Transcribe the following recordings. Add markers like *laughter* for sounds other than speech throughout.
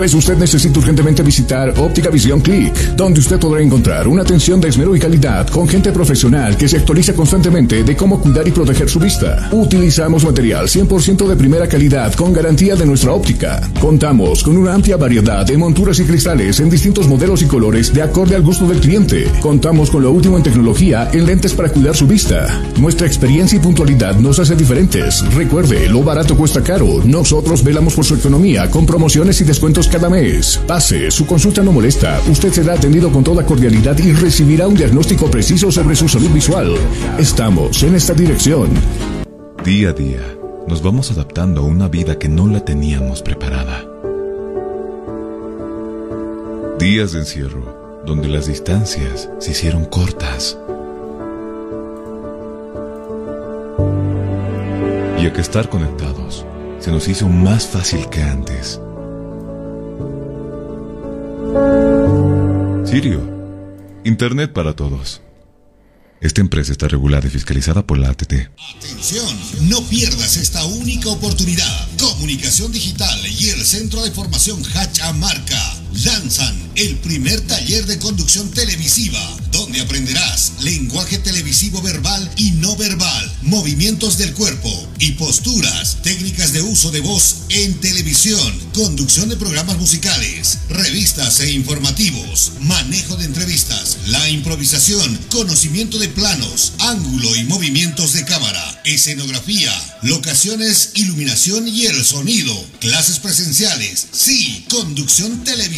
vez usted necesita urgentemente visitar Óptica Visión Click, donde usted podrá encontrar una atención de esmero y calidad con gente profesional que se actualiza constantemente de cómo cuidar y proteger su vista. Utilizamos material 100% de primera calidad con garantía de nuestra óptica. Contamos con una amplia variedad de monturas y cristales en distintos modelos y colores de acorde al gusto del cliente. Contamos con lo último en tecnología en lentes para cuidar su vista. Nuestra experiencia y puntualidad nos hace diferentes. Recuerde, lo barato cuesta caro. Nosotros velamos por su economía con promociones y descuentos cada mes. Pase, su consulta no molesta. Usted será atendido con toda cordialidad y recibirá un diagnóstico preciso sobre su salud visual. Estamos en esta dirección. Día a día, nos vamos adaptando a una vida que no la teníamos preparada. Días de encierro, donde las distancias se hicieron cortas. Y a que estar conectados se nos hizo más fácil que antes. Sirio, Internet para todos. Esta empresa está regulada y fiscalizada por la ATT. Atención, no pierdas esta única oportunidad. Comunicación Digital y el Centro de Formación Hachamarca lanzan el primer taller de conducción televisiva, donde aprenderás lenguaje televisivo verbal y no verbal, movimientos del cuerpo y posturas, técnicas de uso de voz en televisión, conducción de programas musicales, revistas e informativos, manejo de entrevistas, la improvisación, conocimiento de planos, ángulo y movimientos de cámara, escenografía, locaciones, iluminación y el sonido, clases presenciales, sí, conducción televisiva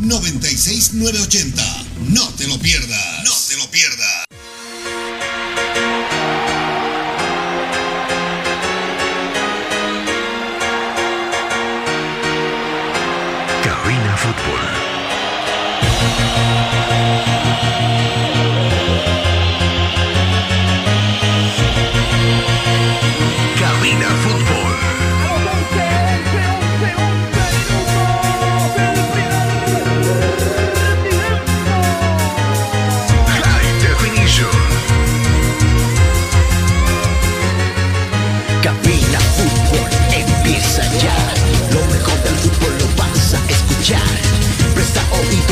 96980. No te lo pierdas. No te lo pierdas. Fútbol.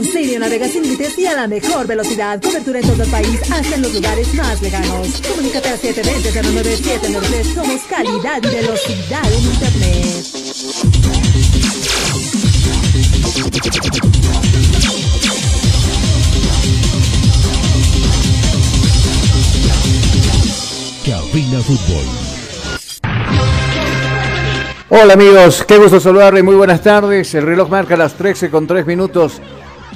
Con Sirio navegas sin límites y a la mejor velocidad. Cobertura en todo el país, hasta en los lugares más lejanos. Comunícate al 720-09793. Somos calidad y velocidad en Internet. Cabina Fútbol. Hola amigos, qué gusto saludarles, muy buenas tardes. El reloj marca las 13 con 3 minutos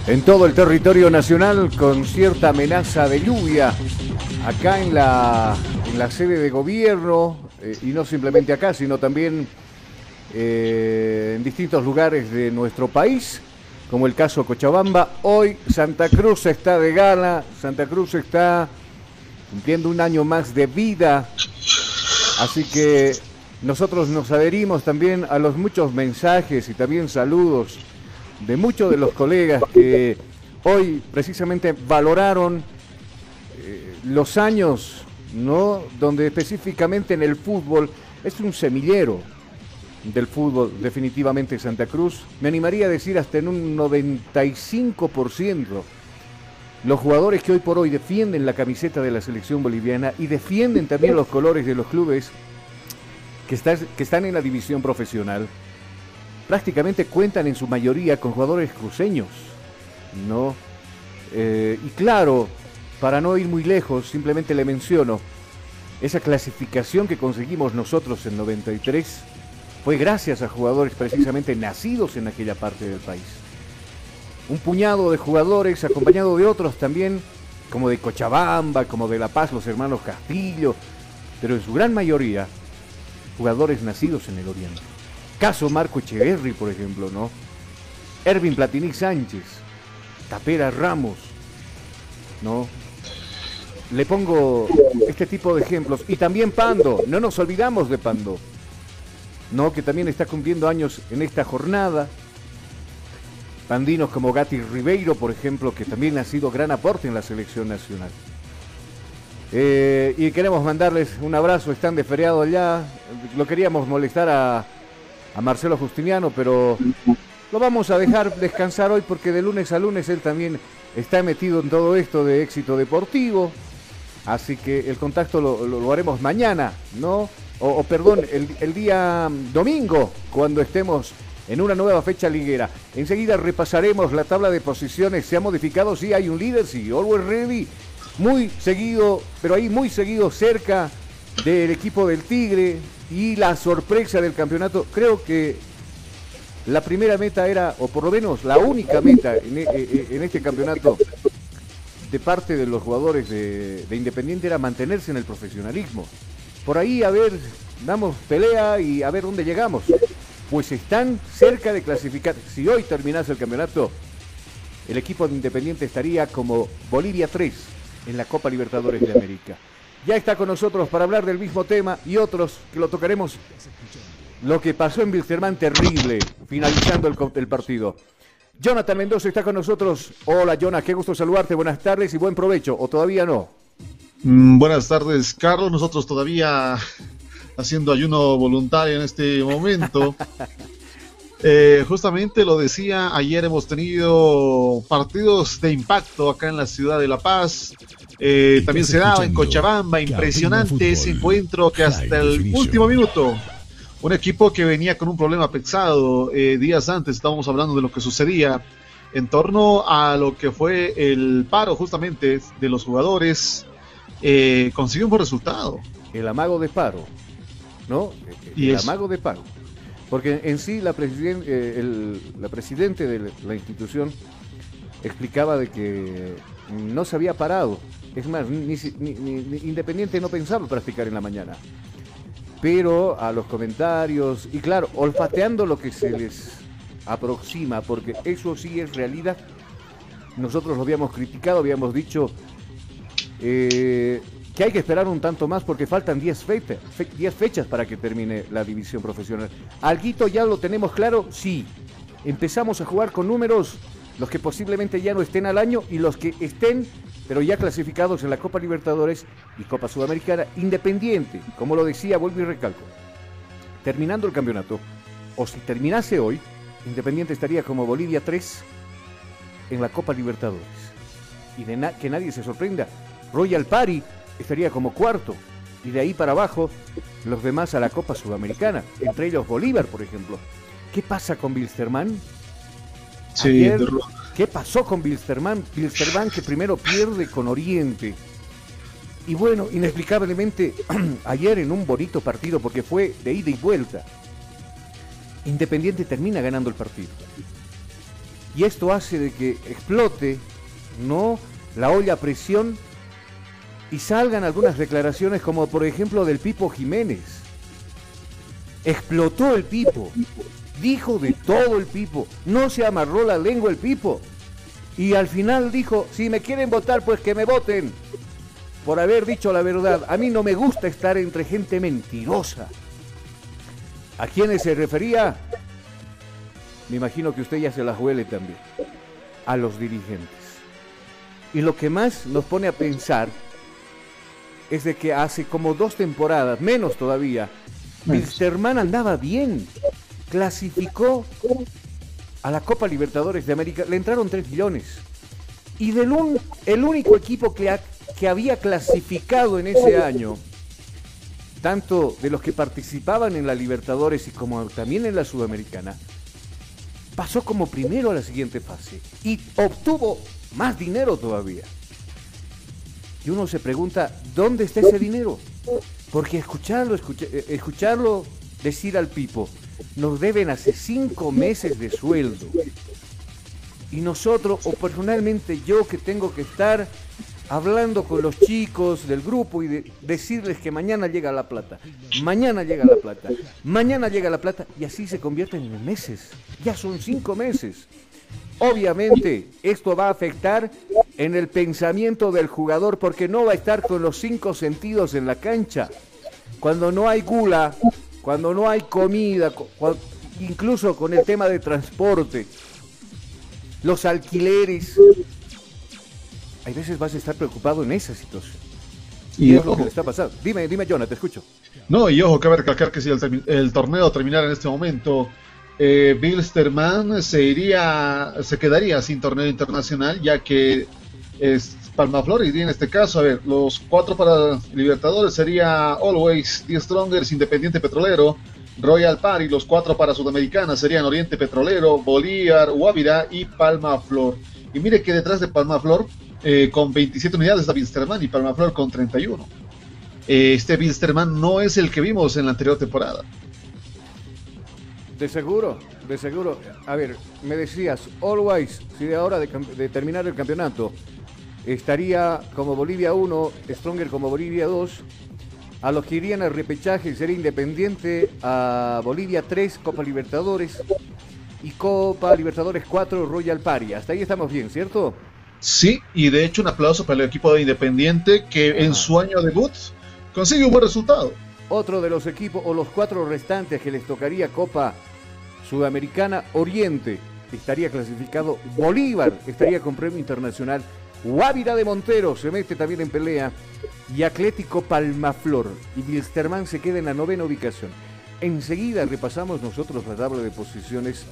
en todo el territorio nacional con cierta amenaza de lluvia acá en la, en la sede de gobierno eh, y no simplemente acá, sino también eh, en distintos lugares de nuestro país, como el caso Cochabamba. Hoy Santa Cruz está de gala, Santa Cruz está cumpliendo un año más de vida, así que nosotros nos adherimos también a los muchos mensajes y también saludos de muchos de los colegas que hoy precisamente valoraron eh, los años, ¿no? Donde específicamente en el fútbol es un semillero del fútbol definitivamente Santa Cruz. Me animaría a decir hasta en un 95% los jugadores que hoy por hoy defienden la camiseta de la selección boliviana y defienden también los colores de los clubes que, que están en la división profesional, prácticamente cuentan en su mayoría con jugadores cruceños, ¿no? Eh, y claro, para no ir muy lejos, simplemente le menciono, esa clasificación que conseguimos nosotros en 93 fue gracias a jugadores precisamente nacidos en aquella parte del país un puñado de jugadores acompañado de otros también, como de Cochabamba, como de La Paz, los hermanos Castillo, pero en su gran mayoría jugadores nacidos en el Oriente. Caso Marco Echeverri, por ejemplo, ¿no? Ervin Platini Sánchez, Tapera Ramos, ¿no? Le pongo este tipo de ejemplos. Y también Pando, no nos olvidamos de Pando, ¿no? Que también está cumpliendo años en esta jornada. Pandinos como Gatti Ribeiro, por ejemplo, que también ha sido gran aporte en la selección nacional. Eh, y queremos mandarles un abrazo, están de feriado allá. Lo queríamos molestar a, a Marcelo Justiniano, pero lo vamos a dejar descansar hoy porque de lunes a lunes él también está metido en todo esto de éxito deportivo. Así que el contacto lo, haremos mañana, ¿no? O, perdón, el, el, día domingo, cuando estemos en una nueva fecha liguera. Enseguida repasaremos la tabla de posiciones. Se ha modificado, sí, hay un líder, sí, Always Ready. Muy seguido, pero ahí muy seguido cerca del equipo del Tigre. Y la sorpresa del campeonato, creo que la primera meta era, o por lo menos la única meta en, e, e, e, este campeonato de parte de los jugadores de, de Independiente era mantenerse en el profesionalismo. Por ahí, a ver, damos pelea y a ver dónde llegamos pues están cerca de clasificar. Si hoy terminase el campeonato, el equipo de Independiente estaría como Bolivia 3 en la Copa Libertadores de América. Ya está con nosotros para hablar del mismo tema y otros que lo tocaremos. Lo que pasó en Wilstermann, terrible, finalizando el, el partido. Jonathan Mendoza está con nosotros. Hola, Jonathan, qué gusto saludarte. Buenas tardes y buen provecho. ¿O todavía no? Mm, buenas tardes, Carlos. Nosotros todavía haciendo ayuno voluntario en este momento. *laughs* Eh, justamente lo decía, ayer hemos tenido partidos de impacto acá en la ciudad de La Paz. Eh, también se daba en Cochabamba, impresionante ese encuentro que hasta el último minuto, un equipo que venía con un problema pesado eh, días antes, estábamos hablando de lo que sucedía en torno a lo que fue el paro justamente de los jugadores, consiguió un buen resultado. El amago de paro. ¿no? El, amago de paro. Porque en sí la, eh, la presidente de la institución explicaba de que no se había parado. Es más, ni, Independiente no pensaba practicar en la mañana. Pero a los comentarios, y claro, olfateando lo que se les aproxima, porque eso sí es realidad. Nosotros lo habíamos criticado, habíamos dicho, eh, que hay que esperar un tanto más porque faltan 10 fechas para que termine la división profesional. ¿Alguito ya lo tenemos claro? Sí. Empezamos a jugar con números, los que posiblemente ya no estén al año y los que estén, pero ya clasificados en la Copa Libertadores y Copa Sudamericana, independiente, como lo decía, vuelvo y recalco. Terminando el campeonato, o si terminase hoy, Independiente estaría como Bolivia 3 en la Copa Libertadores. Y de que nadie se sorprenda, Royal Party estaría como cuarto. Y de ahí para abajo, los demás a la Copa Sudamericana, entre ellos Bolívar, por ejemplo. ¿Qué pasa con Bilsterman? Sí, ¿Qué pasó con Bilsterman? Bilsterman que primero pierde con Oriente. Y bueno, inexplicablemente, *clears throat* ayer en un bonito partido, porque fue de ida y vuelta, Independiente termina ganando el partido. Y esto hace de que explote, ¿no? La olla a presión y salgan algunas declaraciones como por ejemplo del Pipo Jiménez. Explotó el Pipo, dijo de todo el Pipo, no se amarró la lengua el Pipo. Y al final dijo, si me quieren votar, pues que me voten. Por haber dicho la verdad, a mí no me gusta estar entre gente mentirosa. ¿A quiénes se refería? Me imagino que usted ya se las huele también. A los dirigentes. Y lo que más nos pone a pensar es de que hace como dos temporadas, menos todavía, Wilstermann andaba bien. Clasificó a la Copa Libertadores de América. Le entraron 3 millones. Y del un, el único equipo que, había clasificado en ese año, tanto de los que participaban en la Libertadores y como también en la Sudamericana, pasó como primero a la siguiente fase y obtuvo más dinero todavía. Y uno se pregunta, ¿dónde está ese dinero? Porque escucharlo, eh, escucharlo decir al Pipo, nos deben hace cinco meses de sueldo. Y nosotros, o personalmente yo que tengo que estar hablando con los chicos del grupo y decirles que mañana llega la plata, mañana llega la plata, mañana llega la plata, y así se convierten en meses. Ya son cinco meses. Obviamente, esto va a afectar en el pensamiento del jugador porque no va a estar con los cinco sentidos en la cancha. Cuando no hay gula, cuando no hay comida, incluso con el tema de transporte, los alquileres, hay veces vas a estar preocupado en esa situación. Y, es lo que le está pasando. Dime, dime, Jonah, te escucho. No, y ojo, cabe recalcar que si el, torneo terminara en este momento, eh, Bilsterman se iría, se quedaría sin torneo internacional, ya que es Palmaflor iría en este caso. A ver, los cuatro para Libertadores sería Always, The Strongers, Independiente Petrolero, Royal Party. Los cuatro para Sudamericana serían Oriente Petrolero, Bolívar, Guavirá y Palmaflor. Y mire que detrás de Palmaflor, eh, con 27 unidades, está Bilsterman y Palmaflor con 31. Eh, este Bilsterman no es el que vimos en la anterior temporada. De seguro, de seguro. A ver, me decías, Always, si de ahora de, de terminar el campeonato, estaría como Bolivia 1, Stronger como Bolivia 2. A los que irían al repechaje sería Independiente a Bolivia 3, Copa Libertadores. Y Copa Libertadores 4, Royal Party. Hasta ahí estamos bien, ¿cierto? Sí, y de hecho un aplauso para el equipo de Independiente que en su año debut consigue un buen resultado. Otro de los equipos o los cuatro restantes que les tocaría Copa Sudamericana Oriente estaría clasificado Bolívar, estaría con premio internacional Guavira de Montero se mete también en pelea. Y Atlético Palmaflor. Y Wilstermann se queda en la novena ubicación. Enseguida repasamos nosotros la tabla de posiciones.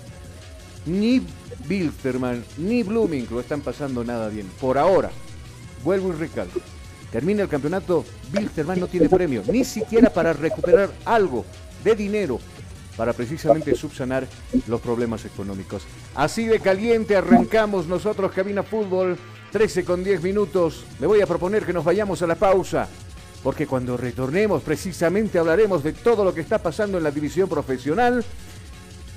Ni Wilstermann ni Blooming lo están pasando nada bien. Por ahora, vuelvo y recalco. Termina el campeonato, Wilstermann no tiene premio, ni siquiera para recuperar algo de dinero para precisamente subsanar los problemas económicos. Así de caliente arrancamos nosotros Cabina Fútbol 13 con 10 minutos. Me voy a proponer que nos vayamos a la pausa, porque cuando retornemos precisamente hablaremos de todo lo que está pasando en la división profesional.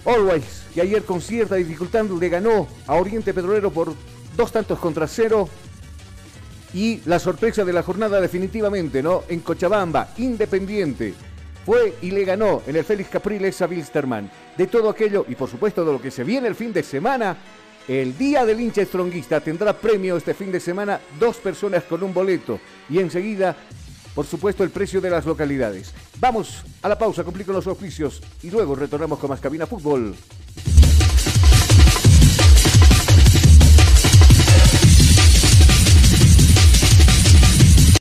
Always, que ayer con cierta dificultad le ganó a Oriente Petrolero por dos tantos contra cero. Y la sorpresa de la jornada definitivamente, ¿no? En Cochabamba, Independiente, fue y le ganó en el Félix Capriles a Wilstermann. De todo aquello y por supuesto de lo que se viene el fin de semana, el Día del Hincha Estronguista tendrá premio este fin de semana, dos personas con un boleto y enseguida, por supuesto, el precio de las localidades. Vamos a la pausa, cumplir con los oficios y luego retornamos con más Cabina Fútbol.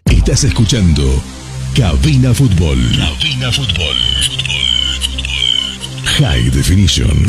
Estás escuchando Cabina Fútbol. Cabina Fútbol. High Definition.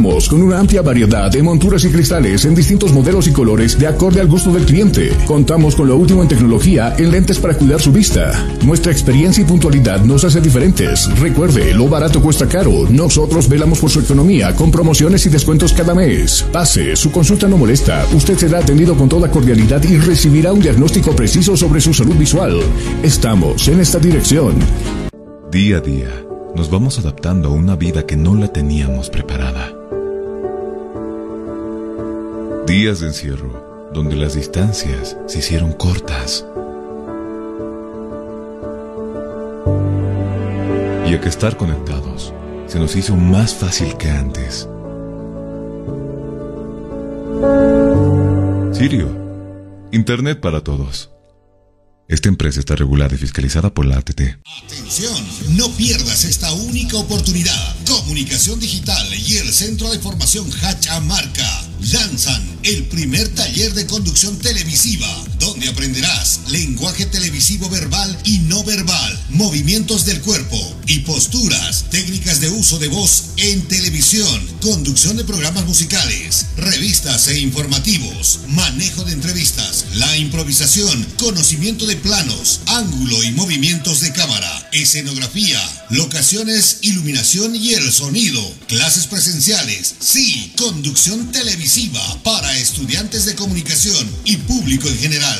con una amplia variedad de monturas y cristales en distintos modelos y colores de acorde al gusto del cliente. Contamos con lo último en tecnología en lentes para cuidar su vista. Nuestra experiencia y puntualidad nos hace diferentes. Recuerde, lo barato cuesta caro. Nosotros velamos por su economía con promociones y descuentos cada mes. Pase, su consulta no molesta. Usted será atendido con toda cordialidad y recibirá un diagnóstico preciso sobre su salud visual. Estamos en esta dirección. Día a día nos vamos adaptando a una vida que no la teníamos preparada. Días de encierro, donde las distancias se hicieron cortas. Y a que estar conectados se nos hizo más fácil que antes. Sirio, Internet para todos. Esta empresa está regulada y fiscalizada por la ATT. Atención, no pierdas esta única oportunidad. Comunicación Digital y el Centro de Formación Hachamarca lanzan el primer taller de conducción televisiva, donde aprenderás lenguaje televisivo verbal y no verbal, movimientos del cuerpo y posturas, técnicas de uso de voz en televisión, conducción de programas musicales, revistas e informativos, manejo de entrevistas, la improvisación, conocimiento de planos, ángulo y movimientos de cámara, escenografía, locaciones, iluminación y el sonido, clases presenciales, sí, conducción televisiva para estudiantes de comunicación y público en general.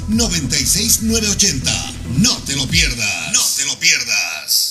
706-96980. No te lo pierdas. No te lo pierdas.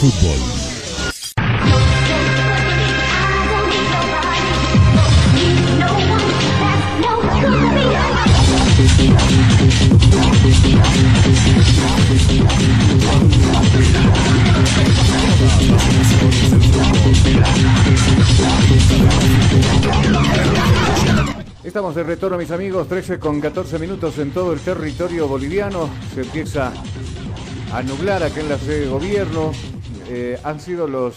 Fútbol. Estamos de retorno, mis amigos, 13 con 14 minutos en todo el territorio boliviano. Se empieza a nublar acá en la sede de gobierno. Eh, han sido los,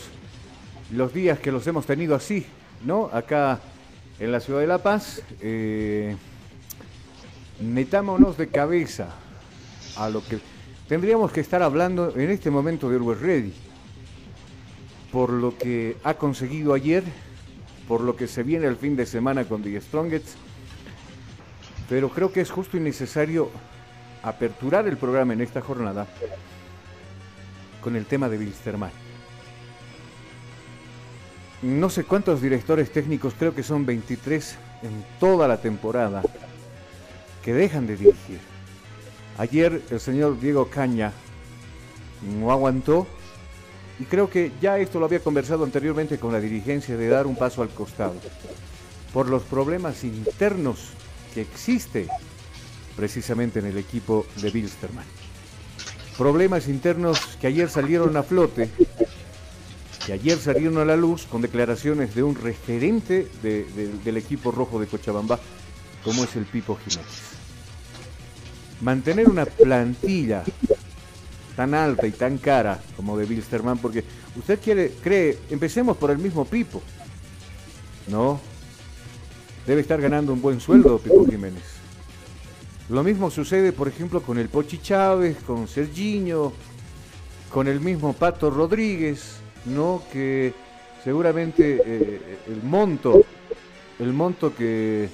los días que los hemos tenido así, ¿no? Acá en la ciudad de La Paz. Eh, metámonos de cabeza a lo que tendríamos que estar hablando en este momento de Always Ready. Por lo que ha conseguido ayer, por lo que se viene el fin de semana con The Strongest. Pero creo que es justo y necesario aperturar el programa en esta jornada con el tema de Wilstermann. no sé cuántos directores técnicos, creo que son 23 en toda la temporada, que dejan de dirigir. Ayer el señor Diego Caña no aguantó y creo que ya esto lo había conversado anteriormente con la dirigencia de dar un paso al costado por los problemas internos que existe precisamente en el equipo de Bilsterman. Problemas internos que ayer salieron a flote, que ayer salieron a la luz con declaraciones de un referente de- de- del equipo rojo de Cochabamba, como es el Pipo Jiménez. Mantener una plantilla tan alta y tan cara como de Bilsterman, porque usted quiere, cree, empecemos por el mismo Pipo, ¿no? Debe estar ganando un buen sueldo Pipo Jiménez. Lo mismo sucede, por ejemplo, con el Pochi Chávez, con Serginho, con el mismo Pato Rodríguez, ¿no? Que seguramente eh, el monto, el monto que,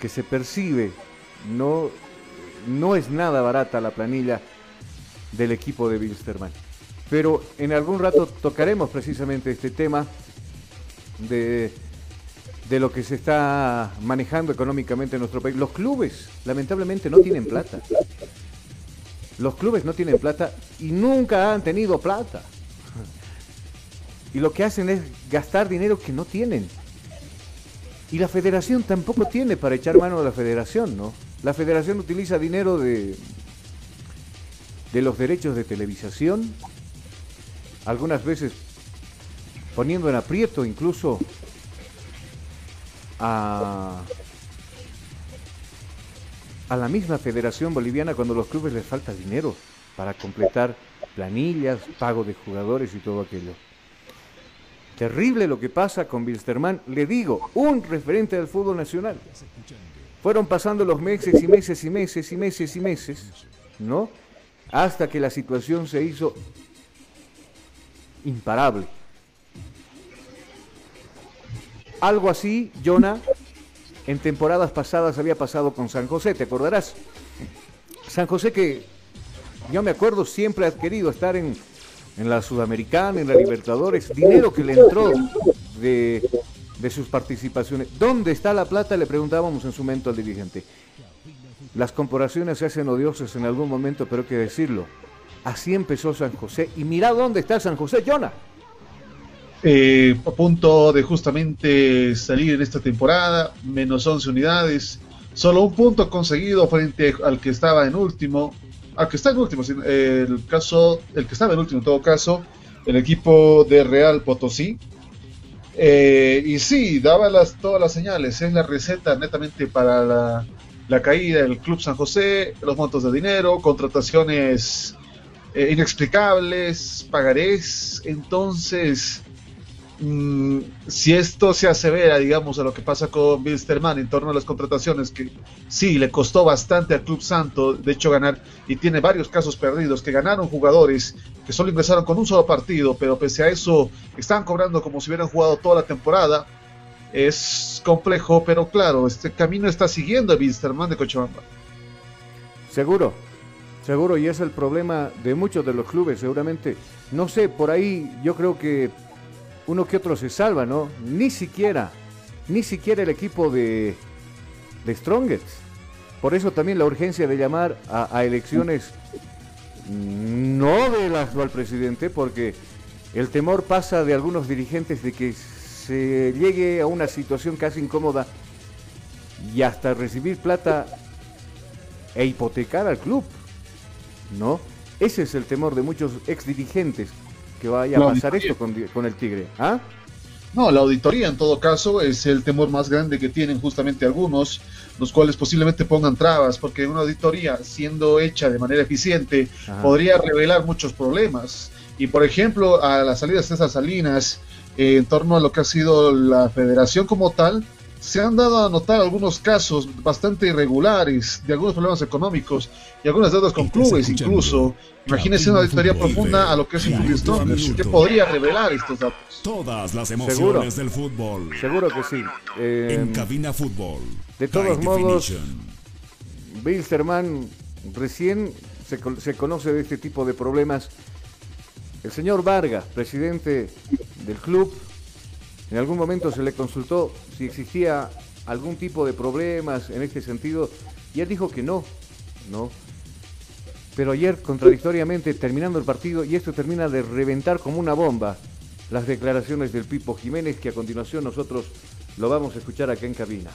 que se percibe, no, no es nada barata la planilla del equipo de Bilsterman. Pero en algún rato tocaremos precisamente este tema de, de lo que se está manejando económicamente en nuestro país. Los clubes, lamentablemente, no tienen plata. Los clubes no tienen plata y nunca han tenido plata. Y lo que hacen es gastar dinero que no tienen. Y la federación tampoco tiene para echar mano a la federación, ¿no? La federación utiliza dinero de, de los derechos de televisación, algunas veces poniendo en aprieto incluso a, a la misma Federación Boliviana cuando a los clubes les falta dinero para completar planillas, pago de jugadores y todo aquello. Terrible lo que pasa con Bilsterman, le digo, un referente del fútbol nacional. Fueron pasando los meses y meses y meses y meses y meses, ¿no? Hasta que la situación se hizo imparable. Algo así, Jonah, en temporadas pasadas había pasado con San José, ¿te acordarás? San José que yo me acuerdo siempre ha querido estar en, en la Sudamericana, en la Libertadores, dinero que le entró de, de sus participaciones. ¿Dónde está la plata? Le preguntábamos en su momento al dirigente. Las comparaciones se hacen odiosas en algún momento, pero hay que decirlo. Así empezó San José. Y mira dónde está San José, Jonah. Eh, a punto de justamente salir en esta temporada, menos 11 unidades, solo un punto conseguido frente al que estaba en último, al que está en último, el caso, el que estaba en último en todo caso, el equipo de Real Potosí. Eh, y sí, daba las, todas las señales, es la receta netamente para la, la caída del Club San José, los montos de dinero, contrataciones eh, inexplicables, pagarés, entonces mm, si esto se asevera, digamos, a lo que pasa con Bilsterman en torno a las contrataciones, que sí, le costó bastante al Club Santo, de hecho, ganar, y tiene varios casos perdidos, que ganaron jugadores que solo ingresaron con un solo partido, pero pese a eso están cobrando como si hubieran jugado toda la temporada. Es complejo, pero claro, este camino está siguiendo a Bilsterman de Cochabamba. Seguro, seguro, y es el problema de muchos de los clubes, seguramente. No sé, por ahí yo creo que uno que otro se salva, ¿no? Ni siquiera, ni siquiera el equipo de, de Strongest. Por eso también la urgencia de llamar a, a elecciones no del actual presidente, porque el temor pasa de algunos dirigentes de que se llegue a una situación casi incómoda y hasta recibir plata e hipotecar al club, ¿no? Ese es el temor de muchos ex dirigentes que vaya a pasar esto con, con el Tigre. ¿Ah? No, la auditoría en todo caso es el temor más grande que tienen justamente algunos, los cuales posiblemente pongan trabas, porque una auditoría siendo hecha de manera eficiente Ajá. podría revelar muchos problemas. Y por ejemplo, a las salidas de esas salinas, eh, en torno a lo que ha sido la federación como tal, se han dado a notar algunos casos bastante irregulares de algunos problemas económicos y algunas deudas con clubes incluso. Imagínense una auditoría profunda a lo que es Strongest, minuto. que podría revelar estos datos. Todas las Seguro. emociones del fútbol. Seguro que sí. Eh, En Cabina Fútbol. de todos modos. Bilsterman recién se, se conoce de este tipo de problemas. El señor Vargas, presidente del club, En algún momento se le consultó si existía algún tipo de problemas en este sentido y él dijo que no, no. Pero ayer, contradictoriamente, terminando el partido, y esto termina de reventar como una bomba, las declaraciones del Pipo Jiménez, que a continuación nosotros lo vamos a escuchar acá en cabina.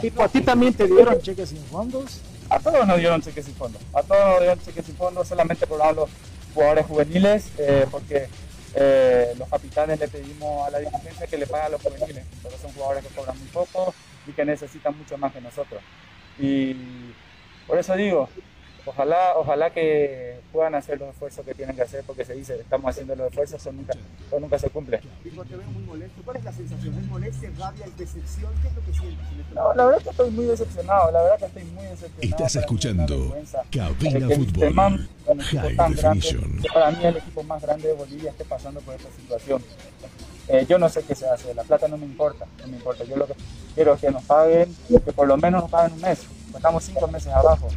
Pipo, ¿a ti también te dieron cheques sin fondos? A todos nos dieron cheques sin fondos. A todos nos dieron cheques sin fondos, solamente por los jugadores juveniles, eh, porque eh, los capitanes le pedimos a la dirigencia que le paguen a los juveniles, porque son jugadores que cobran muy poco y que necesitan mucho más que nosotros. Y por eso digo, ojalá, ojalá que puedan hacer los esfuerzos que tienen que hacer, porque se dice, estamos haciendo los esfuerzos, eso nunca, eso nunca se cumple. Pico, te veo muy molesto. ¿Cuál es la sensación? ¿Es molestia, rabia, es decepción? ¿Qué es lo que sientes? en este No, la verdad que estoy muy decepcionado, la verdad que estoy muy decepcionado. Estás escuchando Cabina que Fútbol. Wisterman, un equipo High tan grande, Definition. que para mí el equipo más grande de Bolivia, esté pasando por esta situación. Eh, yo no sé qué se hace, la plata no me importa, no me importa. Yo lo que quiero es que nos paguen, que por lo menos nos paguen un mes. Estamos cinco meses abajo.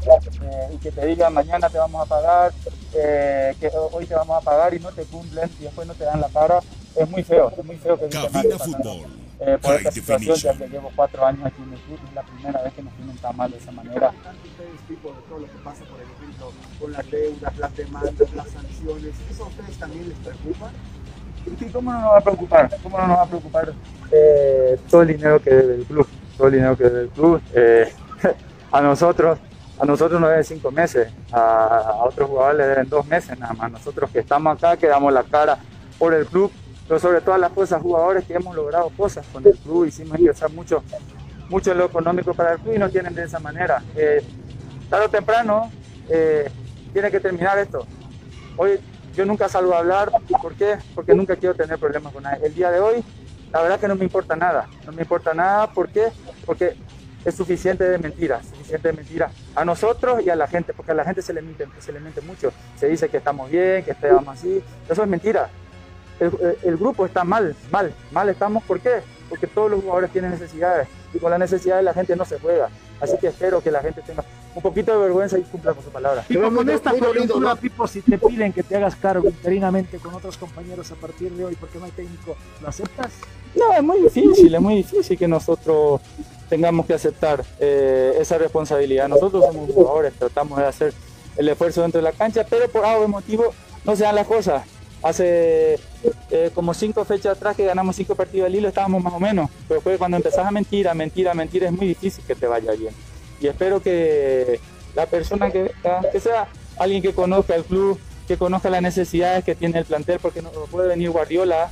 Eh, y que te digan mañana te vamos a pagar, eh, que hoy te vamos a pagar y no te cumplen y después no te dan la cara. Es muy feo, es muy feo que Cabina Fútbol. eh, por High esta situación, ya que llevo cuatro años aquí en el club es la primera vez que nos tienen tan mal de esa manera. Tanto ustedes, Pipo, de todo lo que pasa, por ejemplo, con las deudas, las demandas, las sanciones, ¿eso a ustedes también les preocupa? Sí, ¿cómo no nos va a preocupar? ¿Cómo no nos va a preocupar eh, todo el dinero que debe el club? Todo el dinero que debe el club. eh, a nosotros, a nosotros nos deben cinco meses, a, otros jugadores le deben dos meses nada más. Nosotros que estamos acá, que damos la cara por el club, pero sobre todas las cosas, jugadores que hemos logrado cosas con el club, hicimos ingresar mucho, mucho en lo económico para el club y nos tienen de esa manera. Eh, tarde o temprano eh, tiene que terminar esto. Hoy yo nunca salgo a hablar, ¿por qué? Porque nunca quiero tener problemas con nadie. El día de hoy, la verdad que no me importa nada, no me importa nada, ¿por qué? Porque es suficiente de mentiras, suficiente de mentiras a nosotros y a la gente, porque a la gente se le miente, se le miente mucho. Se dice que estamos bien, que estamos así, eso es mentira. El, el- grupo está mal, mal, mal estamos, ¿por qué? Porque todos los jugadores tienen necesidades y con las necesidades la gente no se juega. Así que espero que la gente tenga un poquito de vergüenza y cumpla con su palabra. Pipo, con esta coyuntura, ¿no? Pipo, si te piden que te hagas cargo interinamente con otros compañeros a partir de hoy porque no hay técnico, ¿lo aceptas? No, es muy difícil, es muy difícil que nosotros tengamos que aceptar eh, esa responsabilidad. Nosotros somos jugadores, tratamos de hacer el esfuerzo dentro de la cancha, pero por algo motivo no se dan las cosas. Hace eh, como cinco fechas atrás que ganamos cinco partidos al hilo estábamos más o menos, pero después cuando empezás a mentir, a mentir, a mentir, es muy difícil que te vaya bien. Y espero que la persona que, que sea alguien que conozca el club, que conozca las necesidades que tiene el plantel, porque no puede venir Guardiola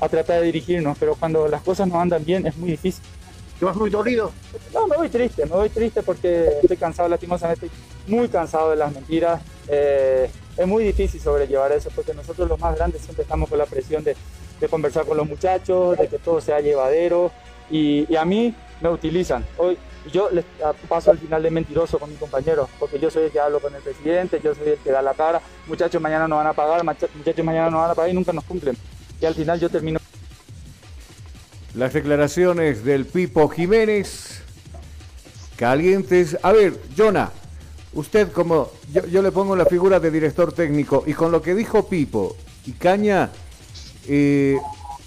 a tratar de dirigirnos, pero cuando las cosas no andan bien es muy difícil. ¿Te vas muy dolido? No, me voy triste, me voy triste porque estoy cansado, lastimosamente, muy cansado de las mentiras. Eh, es muy difícil sobrellevar eso porque nosotros los más grandes siempre estamos con la presión de, de conversar con los muchachos, de que todo sea llevadero y, a mí me utilizan. Hoy yo les ah, paso al final de mentiroso con mis compañeros porque yo soy el que hablo con el presidente, yo soy el que da la cara, muchachos mañana no van a pagar, muchachos mañana no van a pagar y nunca nos cumplen. Y al final yo termino Las declaraciones del Pipo Jiménez. Calientes. A ver, Jonah, usted como, yo, le pongo la figura de director técnico y con lo que dijo Pipo y Caña, eh,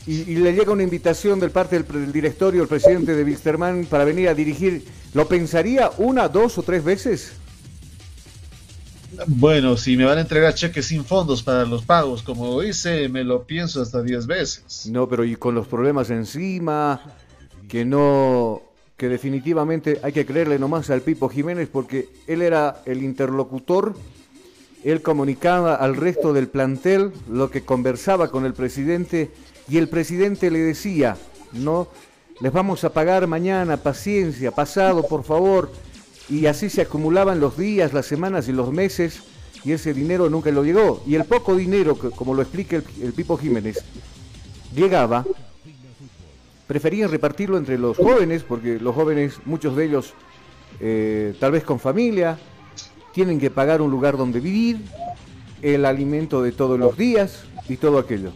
y, le llega una invitación del parte del, del directorio, el presidente de Wilstermann, para venir a dirigir, ¿lo pensaría una, dos o tres veces? Bueno, si me van a entregar cheques sin fondos para los pagos, como hice, me lo pienso hasta 10 veces. No, pero y con los problemas encima, que no, que definitivamente hay que creerle nomás al Pipo Jiménez porque él era el interlocutor, él comunicaba al resto del plantel lo que conversaba con el presidente y el presidente le decía, no, les vamos a pagar mañana, paciencia, pasado, por favor, y así se acumulaban los días, las semanas y los meses y ese dinero nunca lo llegó. Y el poco dinero, que, como lo explica el, Pipo Jiménez, llegaba, preferían repartirlo entre los jóvenes, porque los jóvenes, muchos de ellos, eh, tal vez con familia, tienen que pagar un lugar donde vivir, el alimento de todos los días y todo aquello.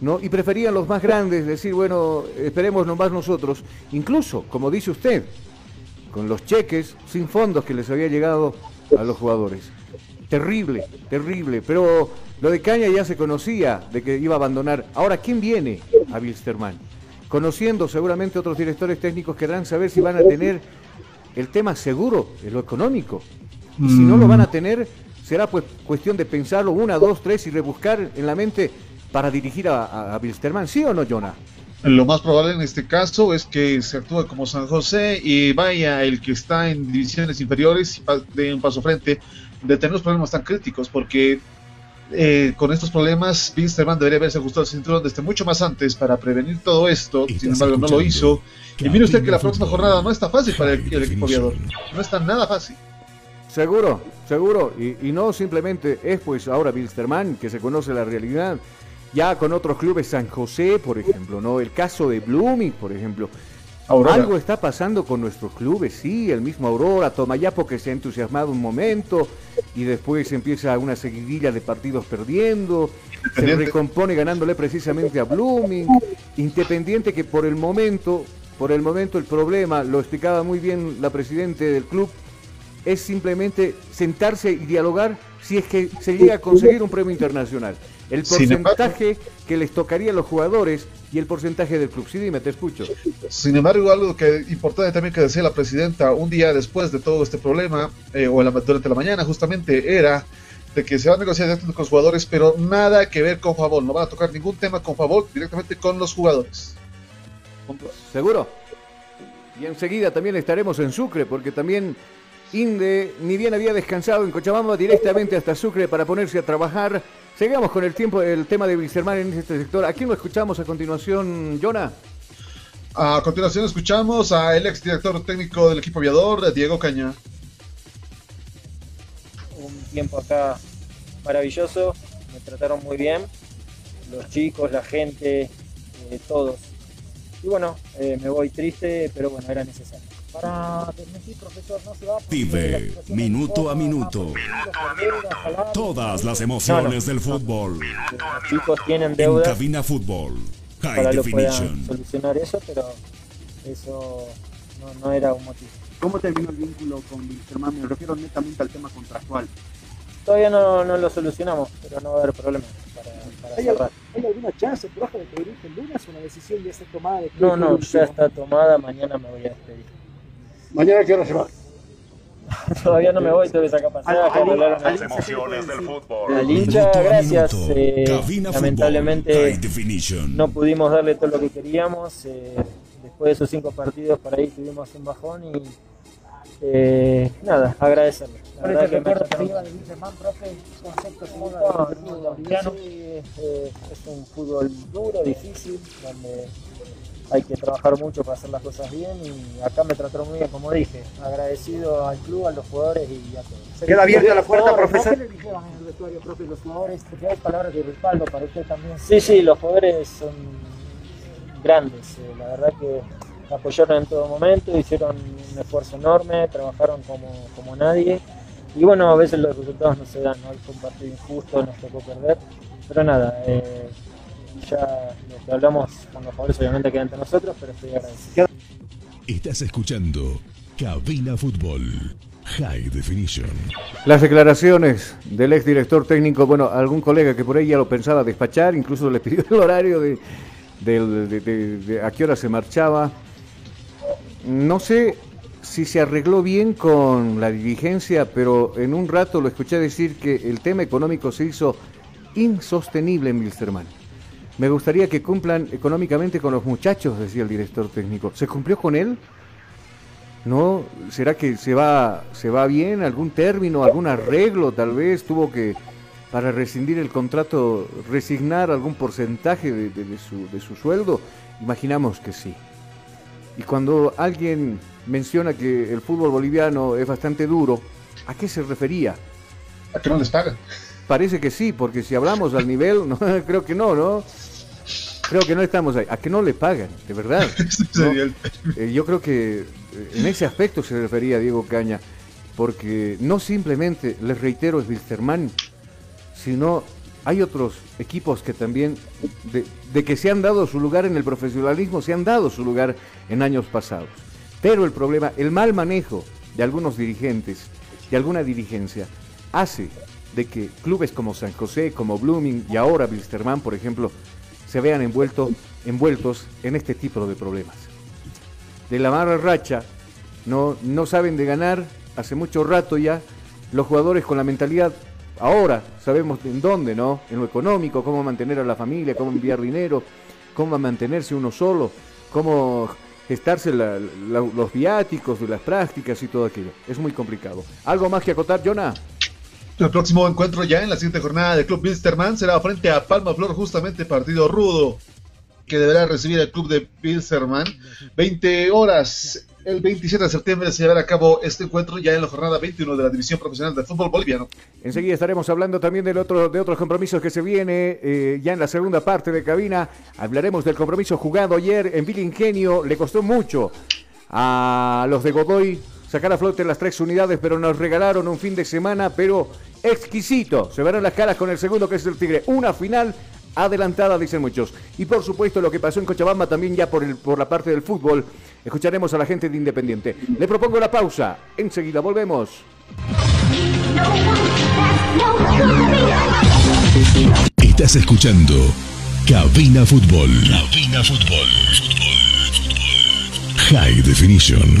¿no? Y preferían los más grandes decir, bueno, esperemos nomás nosotros, incluso, como dice usted, con los cheques sin fondos que les había llegado a los jugadores. Terrible, terrible. Pero lo de Caña ya se conocía de que iba a abandonar. Ahora, ¿quién viene a Wilstermann? conociendo seguramente otros directores técnicos querrán saber si van a tener el tema seguro lo económico. Y si no lo van a tener, será pues cuestión de pensarlo una, dos, tres y rebuscar en la mente para dirigir a, a, a Wilstermann, ¿sí o no, Jonah? Lo más probable en este caso es que se actúe como San José y vaya el que está en divisiones inferiores y de un paso frente de tener los problemas tan críticos, porque eh, con estos problemas Winsterman debería haberse ajustado el cinturón desde mucho más antes para prevenir todo esto, sin embargo no lo hizo. Y mire usted que la próxima jornada no está fácil para el, el equipo aviador, no está nada fácil. Seguro, seguro. Y, y no simplemente es pues ahora Wilstermann que se conoce la realidad. Ya con otros clubes, San José, por ejemplo, ¿no? El caso de Blooming, por ejemplo. Aurora. Algo está pasando con nuestros clubes, sí, el mismo Aurora, Tomayapo que se ha entusiasmado un momento y después empieza una seguidilla de partidos perdiendo, se recompone ganándole precisamente a Blooming, Independiente que por el momento, por el momento el problema, lo explicaba muy bien la presidente del club, es simplemente sentarse y dialogar si es que se llega a conseguir un premio internacional. El embargo- porcentaje que les tocaría a los jugadores y el porcentaje del club. Sí, dime, te escucho. Sin embargo, algo que importante también que decía la presidenta un día después de todo este problema, eh, o en la, durante la mañana justamente, era de que se va a negociar directamente con los jugadores, pero nada que ver con favor, no van a tocar ningún tema con favor, directamente con los jugadores. ¿Seguro? Y enseguida también estaremos en Sucre, porque también Inde ni bien había descansado en Cochabamba directamente hasta Sucre para ponerse a trabajar. Sigamos con el tiempo, el tema de Wilstermann en este sector. ¿A quién lo escuchamos a continuación, Jonah? A continuación escuchamos al ex director técnico del equipo aviador, Diego Caña. un tiempo acá maravilloso, me trataron muy bien, los chicos, la gente, eh, todos. Y bueno, eh, me voy triste, pero bueno, era necesario. Para desmentir, profesor, no se va a Vive minuto a minuto. Todas las emociones del fútbol. Los chicos tienen En deudas, cabina fútbol. High lo puedan definition. solucionar eso, pero eso no, no era un motivo. ¿Cómo terminó el vínculo con Wilstermann? Me refiero netamente al tema contractual. Todavía no, no lo solucionamos, pero no va a haber problema para, para ¿Hay, cerrar. ¿Hay alguna chance, profe, de que el lunes o una decisión ya está tomada? De No, no, ya está tomada, mañana me voy a despedir. ¿Mañana qué hora se va? *laughs* Todavía no me voy, al- arreglar al- unas- Emociones del fútbol. Al hincha, gracias. eh, lamentablemente no pudimos darle todo lo que queríamos. eh, después de esos cinco partidos por ahí tuvimos un bajón y eh, nada, agradecerle. La eh, es un fútbol duro, difícil, donde hay que trabajar mucho para hacer las cosas bien y acá me trataron muy bien, como dije, agradecido al club, a los jugadores y a todos. Queda abierta la puerta, profesor. ¿Qué le dijeron en el vestuario, profe, los jugadores? Porque hay palabras de respaldo para usted también. Sí, sí, los jugadores son grandes, eh, la verdad que apoyaron en todo momento, hicieron un esfuerzo enorme, trabajaron como, como nadie. Y bueno, a veces los resultados no se dan, ¿no? fue un partido injusto, nos tocó perder. Pero nada, eh, ya lo que hablamos con los jugadores obviamente queda entre nosotros, pero estoy agradecido. Estás escuchando Cabina Fútbol. High definition. Las declaraciones del exdirector técnico, bueno, algún colega que por ahí ya lo pensaba despachar, incluso le pidió el horario de, del- de- de- de a qué hora se marchaba. No sé si se arregló bien con la dirigencia, pero en un rato lo escuché decir que el tema económico se hizo insostenible en Wilstermann. Me gustaría que cumplan económicamente con los muchachos, decía el director técnico. ¿Se cumplió con él? ¿No? ¿Será que se va, se va bien? ¿Algún término, algún arreglo tal vez? ¿Tuvo que, para rescindir el contrato, resignar algún porcentaje de, de- de su, de su sueldo? Imaginamos que sí. Y cuando alguien menciona que el fútbol boliviano es bastante duro, ¿a qué se refería? ¿A qué no les pagan? Parece que sí, porque si hablamos al nivel, no, *laughs* creo que no, ¿no? Creo que no estamos ahí. A que no le pagan, de verdad. *laughs* Eh, yo creo que eh, en ese aspecto se refería Diego Caña, porque no simplemente, les reitero, es Wilstermann, sino hay otros equipos que también, de, de que se han dado su lugar en el profesionalismo, se han dado su lugar en años pasados. Pero el problema, el mal manejo de algunos dirigentes, de alguna dirigencia, hace de que clubes como San José, como Blooming y ahora Wilstermann, por ejemplo, se vean envueltos en este tipo de problemas. De la mala racha, no, no saben de ganar hace mucho rato ya, los jugadores con la mentalidad, ahora sabemos en dónde, ¿no? En lo económico, cómo mantener a la familia, cómo enviar dinero, cómo mantenerse uno solo, cómo gestarse los viáticos de las prácticas y todo aquello. Es muy complicado. ¿Algo más que acotar, Jonah? El próximo encuentro ya en la siguiente jornada del Club Bilsterman será frente a Palma Flor, justamente partido rudo que deberá recibir el club de Bilsterman. 20 horas el 27 de septiembre se llevará a cabo este encuentro ya en la jornada 21 de la División Profesional de Fútbol Boliviano. Enseguida estaremos hablando también del otro, de otros compromisos que se viene eh, ya en la segunda parte de cabina. Hablaremos del compromiso jugado ayer en Villa Ingenio. Le costó mucho a los de Godoy sacar a flote las tres unidades, pero nos regalaron un fin de semana, pero exquisito. Se verán las caras con el segundo que es el Tigre. Una final adelantada, dicen muchos. Y por supuesto lo que pasó en Cochabamba también ya por, el, por la parte del fútbol. Escucharemos a la gente de Independiente. Le propongo la pausa. Enseguida volvemos. Estás escuchando Cabina Fútbol. Cabina Fútbol. High Definition.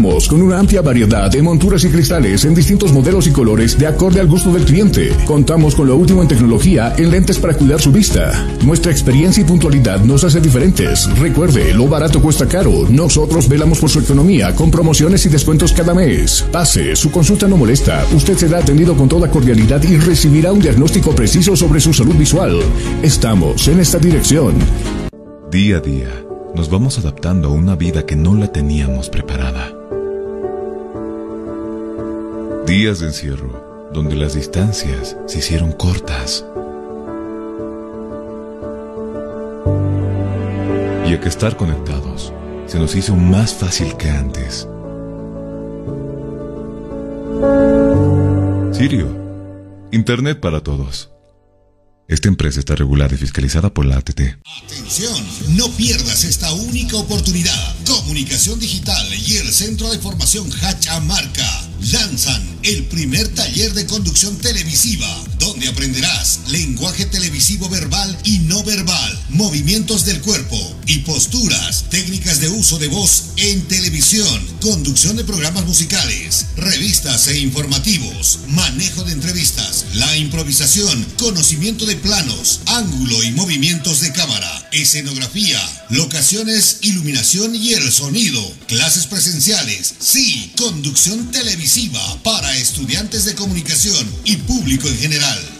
con una amplia variedad de monturas y cristales en distintos modelos y colores de acorde al gusto del cliente. Contamos con lo último en tecnología en lentes para cuidar su vista. Nuestra experiencia y puntualidad nos hace diferentes. Recuerde, lo barato cuesta caro. Nosotros velamos por su economía con promociones y descuentos cada mes. Pase, su consulta no molesta. Usted será atendido con toda cordialidad y recibirá un diagnóstico preciso sobre su salud visual. Estamos en esta dirección. Día a día, nos vamos adaptando a una vida que no la teníamos preparada. Días de encierro, donde las distancias se hicieron cortas. Y a que estar conectados se nos hizo más fácil que antes. Sirio, Internet para todos. Esta empresa está regulada y fiscalizada por la ATT. Atención, no pierdas esta única oportunidad. Comunicación Digital y el Centro de Formación Hachamarca lanzan el primer taller de conducción televisiva, donde aprenderás lenguaje televisivo verbal y no verbal, movimientos del cuerpo y posturas, técnicas de uso de voz en televisión, conducción de programas musicales, revistas e informativos, manejo de entrevistas, la improvisación, conocimiento de planos, ángulo y movimientos de cámara, escenografía, locaciones, iluminación y el sonido, clases presenciales, sí, conducción televisiva para estudiantes de comunicación y público en general.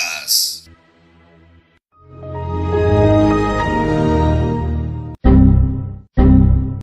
Us.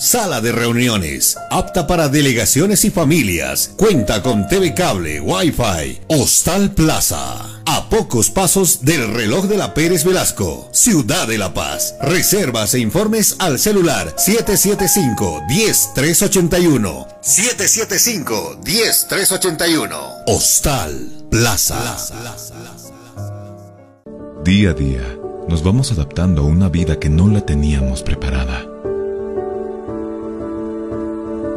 sala de reuniones, apta para delegaciones y familias, cuenta con TV cable, Wi-Fi, Hostal Plaza, a pocos pasos del reloj de la Pérez Velasco, Ciudad de La Paz. Reservas e informes al celular 775-10381. 775-10381. Hostal Plaza. Día a día, nos vamos adaptando a una vida que no la teníamos preparada.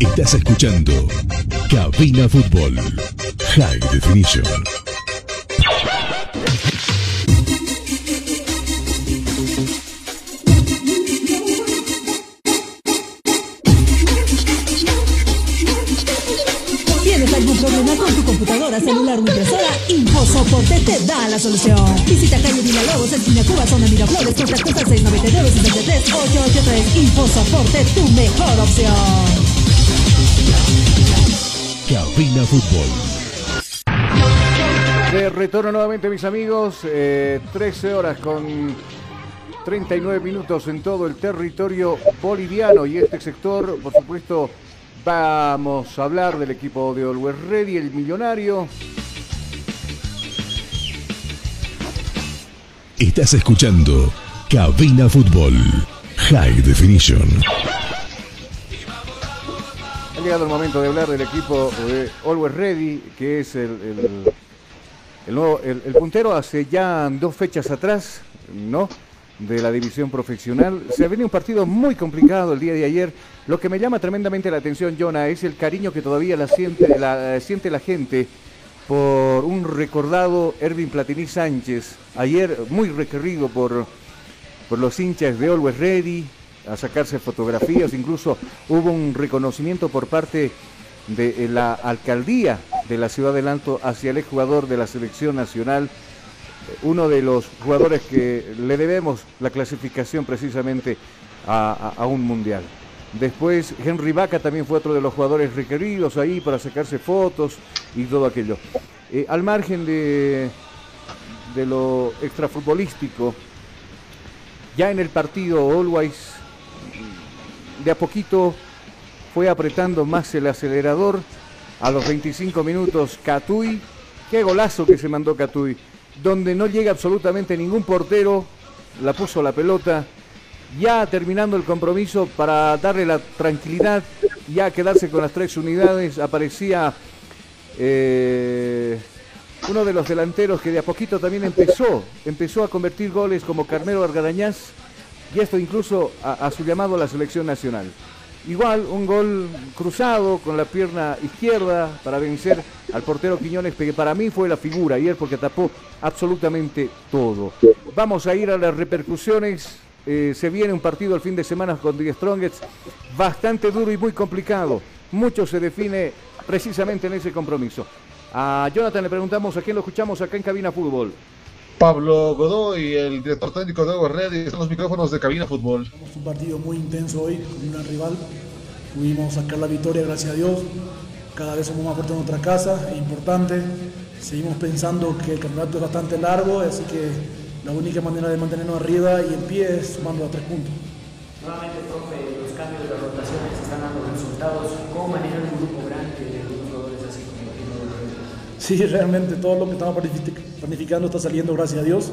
Estás escuchando Cabina Fútbol. High Definition. ¿Tienes algún problema con tu computadora, celular o impresora? InfoSoporte te da la solución. Visita calle Villalobos, esquina Cuba, zona Miraflores, contactos al 699 63 883 InfoSoporte, tu mejor opción. Cabina Fútbol. De retorno nuevamente, mis amigos. eh, 13 horas con 39 minutos en todo el territorio boliviano. Y este sector, por supuesto, vamos a hablar del equipo de Always Ready, el millonario. Estás escuchando Cabina Fútbol. High Definition. Ha llegado el momento de hablar del equipo de Always Ready, que es el, el- puntero hace ya dos fechas atrás, ¿no? De la división profesional. Se venido un partido muy complicado el día de ayer. Lo que me llama tremendamente la atención, Jonah, es el cariño que todavía la siente, la, eh, siente la gente por un recordado Ervin Platini Sánchez. Ayer muy requerido por, por los hinchas de Always Ready, a sacarse fotografías, incluso hubo un reconocimiento por parte de eh, la alcaldía de la ciudad del Alto hacia el exjugador de la selección nacional, eh, uno de los jugadores que le debemos la clasificación precisamente a, un mundial. Después Henry Vaca también fue otro de los jugadores requeridos ahí para sacarse fotos y todo aquello. Eh, al margen de, de lo extrafutbolístico, ya en el partido Always de a poquito fue apretando más el acelerador. A los 25 minutos Catuy, qué golazo que se mandó Catuy, donde no llega absolutamente ningún portero, la puso la pelota, ya terminando el compromiso para darle la tranquilidad, ya quedarse con las tres unidades, aparecía eh, uno de los delanteros que de a poquito también empezó, empezó a convertir goles como Carmelo Argarañaz, y esto incluso a, su llamado a la selección nacional. Igual un gol cruzado con la pierna izquierda para vencer al portero Quiñones, que para mí fue la figura ayer porque tapó absolutamente todo. Vamos a ir a las repercusiones. Eh, se viene un partido el fin de semana con The Strongest bastante duro y muy complicado. Mucho se define precisamente en ese compromiso. A Jonathan le preguntamos a quién lo escuchamos acá en Cabina Fútbol. Pablo Godoy, el director técnico de Always Ready, están los micrófonos de Cabina Fútbol. Tenemos un partido muy intenso hoy con un gran rival. Pudimos sacar la victoria, gracias a Dios. Cada vez somos más fuertes en nuestra casa, es importante. Seguimos pensando que el campeonato es bastante largo, así que la única manera de mantenernos arriba y en pie es sumando a tres puntos. Nuevamente, profe, los cambios de las rotaciones están dando resultados. ¿Cómo manejar Sí, realmente todo lo que estamos planific- planificando está saliendo, gracias a Dios.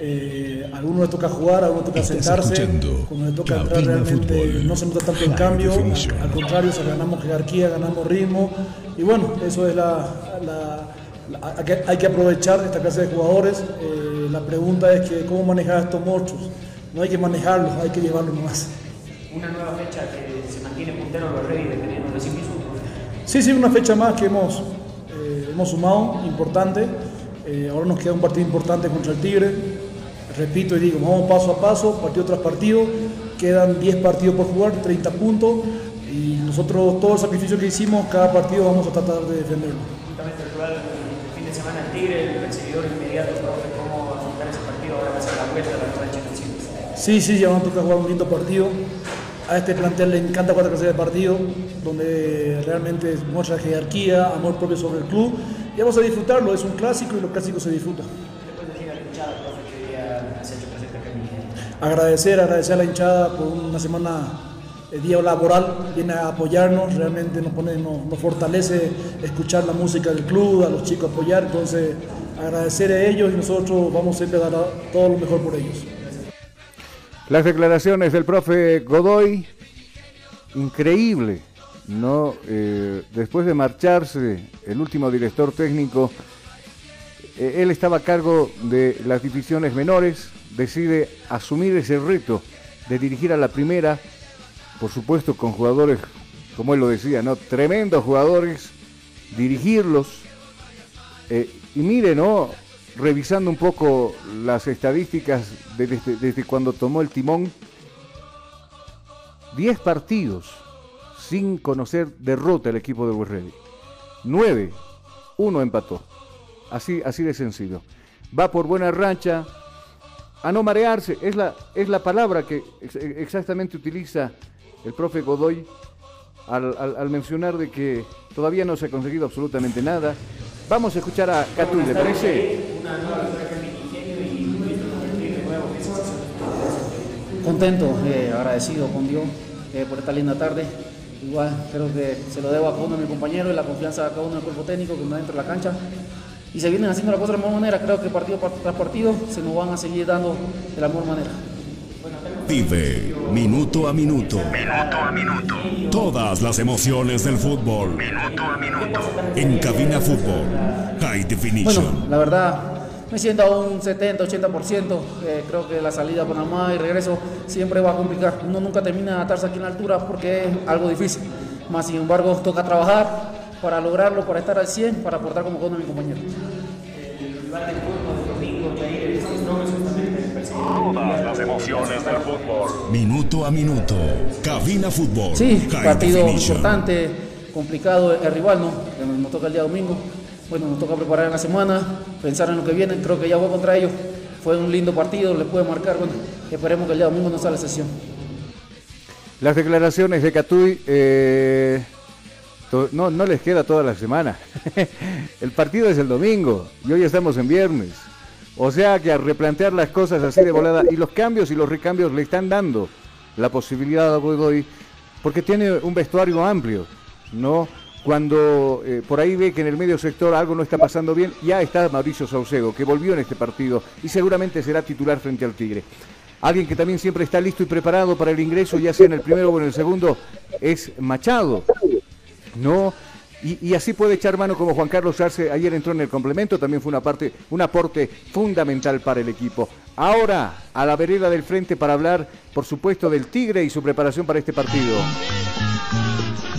Eh, a algunos les toca jugar, a algunos les toca Estás sentarse. Cuando les toca entrar, realmente Fútbol. no se nota tanto el cambio. Al contrario, se ganamos jerarquía, ganamos ritmo. Y bueno, eso es la. la- la- hay, que, hay que aprovechar esta clase de jugadores. Eh, la pregunta es que cómo manejar a estos monstruos. No hay que manejarlos, hay que llevarlos más. Una nueva fecha que se mantiene puntero los Reyes dependiendo de sí mismo. Sí, sí, una fecha más que hemos, hemos sumado, importante. Eh, ahora nos queda un partido importante contra el Tigre. Repito y digo, vamos paso a paso, partido tras partido. Quedan 10 partidos por jugar, 30 puntos. Y nosotros, todo el sacrificio que hicimos, cada partido vamos a tratar de defenderlo. Justamente el fin de semana el Tigre, el perseguidor inmediato, profe, ¿cómo afrontar ese partido? Ahora va a ser la vuelta a la revancha. Sí, sí, ya nos toca jugar un lindo partido. A este plantel le encanta cuatro clases de partido, donde realmente muestra jerarquía, amor propio sobre el club. Y vamos a disfrutarlo, es un clásico y los clásicos se disfrutan. Agradecer, agradecer a la hinchada por una semana, el día laboral, viene a apoyarnos, realmente nos, pone, nos, nos fortalece escuchar la música del club, a los chicos apoyar, entonces agradecer a ellos y nosotros vamos siempre a dar todo lo mejor por ellos. Las declaraciones del profe Godoy, increíble, ¿no? Eh, después de marcharse el último director técnico, eh, él estaba a cargo de las divisiones menores, decide asumir ese reto de dirigir a la primera, por supuesto con jugadores, como él lo decía, ¿no? Tremendos jugadores, dirigirlos. eh, y mire, ¿no? Revisando un poco las estadísticas de- desde, desde cuando tomó el timón, 10 partidos sin conocer derrota el equipo de Burrelli. 9, uno empató. Así, así de sencillo. Va por buena racha, a no marearse, es la, es la palabra que ex- exactamente utiliza el profe Godoy al, al- al mencionar de que todavía no se ha conseguido absolutamente nada. Vamos a escuchar a Catuy, ¿le parece? Contento, eh, agradecido con Dios eh, por esta linda tarde. Igual creo que se lo debo a cada uno de mis compañeros y la confianza a cada uno del cuerpo técnico que da dentro de la cancha. Y se vienen haciendo las cosas de la mejor manera. Creo que partido par- tras partido se nos van a seguir dando de la mejor manera. Vive minuto a minuto. Minuto a minuto. Todas las emociones del fútbol. Minuto a minuto. En cabina fútbol. High definition. Bueno, la verdad me siento a un 70-80%. Eh, creo que la salida a Panamá y regreso siempre va a complicar. Uno nunca termina de atarse aquí en la altura porque es algo difícil. Más sin embargo, toca trabajar para lograrlo, para estar al 100, para aportar como de mis compañeros. El del turno del domingo, no es justamente emociones del fútbol. Minuto a minuto. Cabina fútbol. Sí, partido definition. importante, complicado el rival, ¿no? Nos toca el día domingo. Bueno, nos toca preparar en la semana, pensar en lo que viene. Creo que ya voy contra ellos. Fue un lindo partido, le puede marcar. Bueno, esperemos que el día domingo no sea la sesión. Las declaraciones de Catuy eh, no, no les queda toda la semana. *laughs* el partido es el domingo y hoy estamos en viernes. O sea que a replantear las cosas así de volada y los cambios y los recambios le están dando la posibilidad a Godoy porque tiene un vestuario amplio, ¿no? Cuando eh, por ahí ve que en el medio sector algo no está pasando bien, ya está Mauricio Saucedo, que volvió en este partido y seguramente será titular frente al Tigre. Alguien que también siempre está listo y preparado para el ingreso, ya sea en el primero o en el segundo, es Machado. ¿no? Y, y así puede echar mano como Juan Carlos Arce ayer entró en el complemento, también fue una parte, un aporte fundamental para el equipo. Ahora, a la vereda del frente para hablar, por supuesto, del Tigre y su preparación para este partido.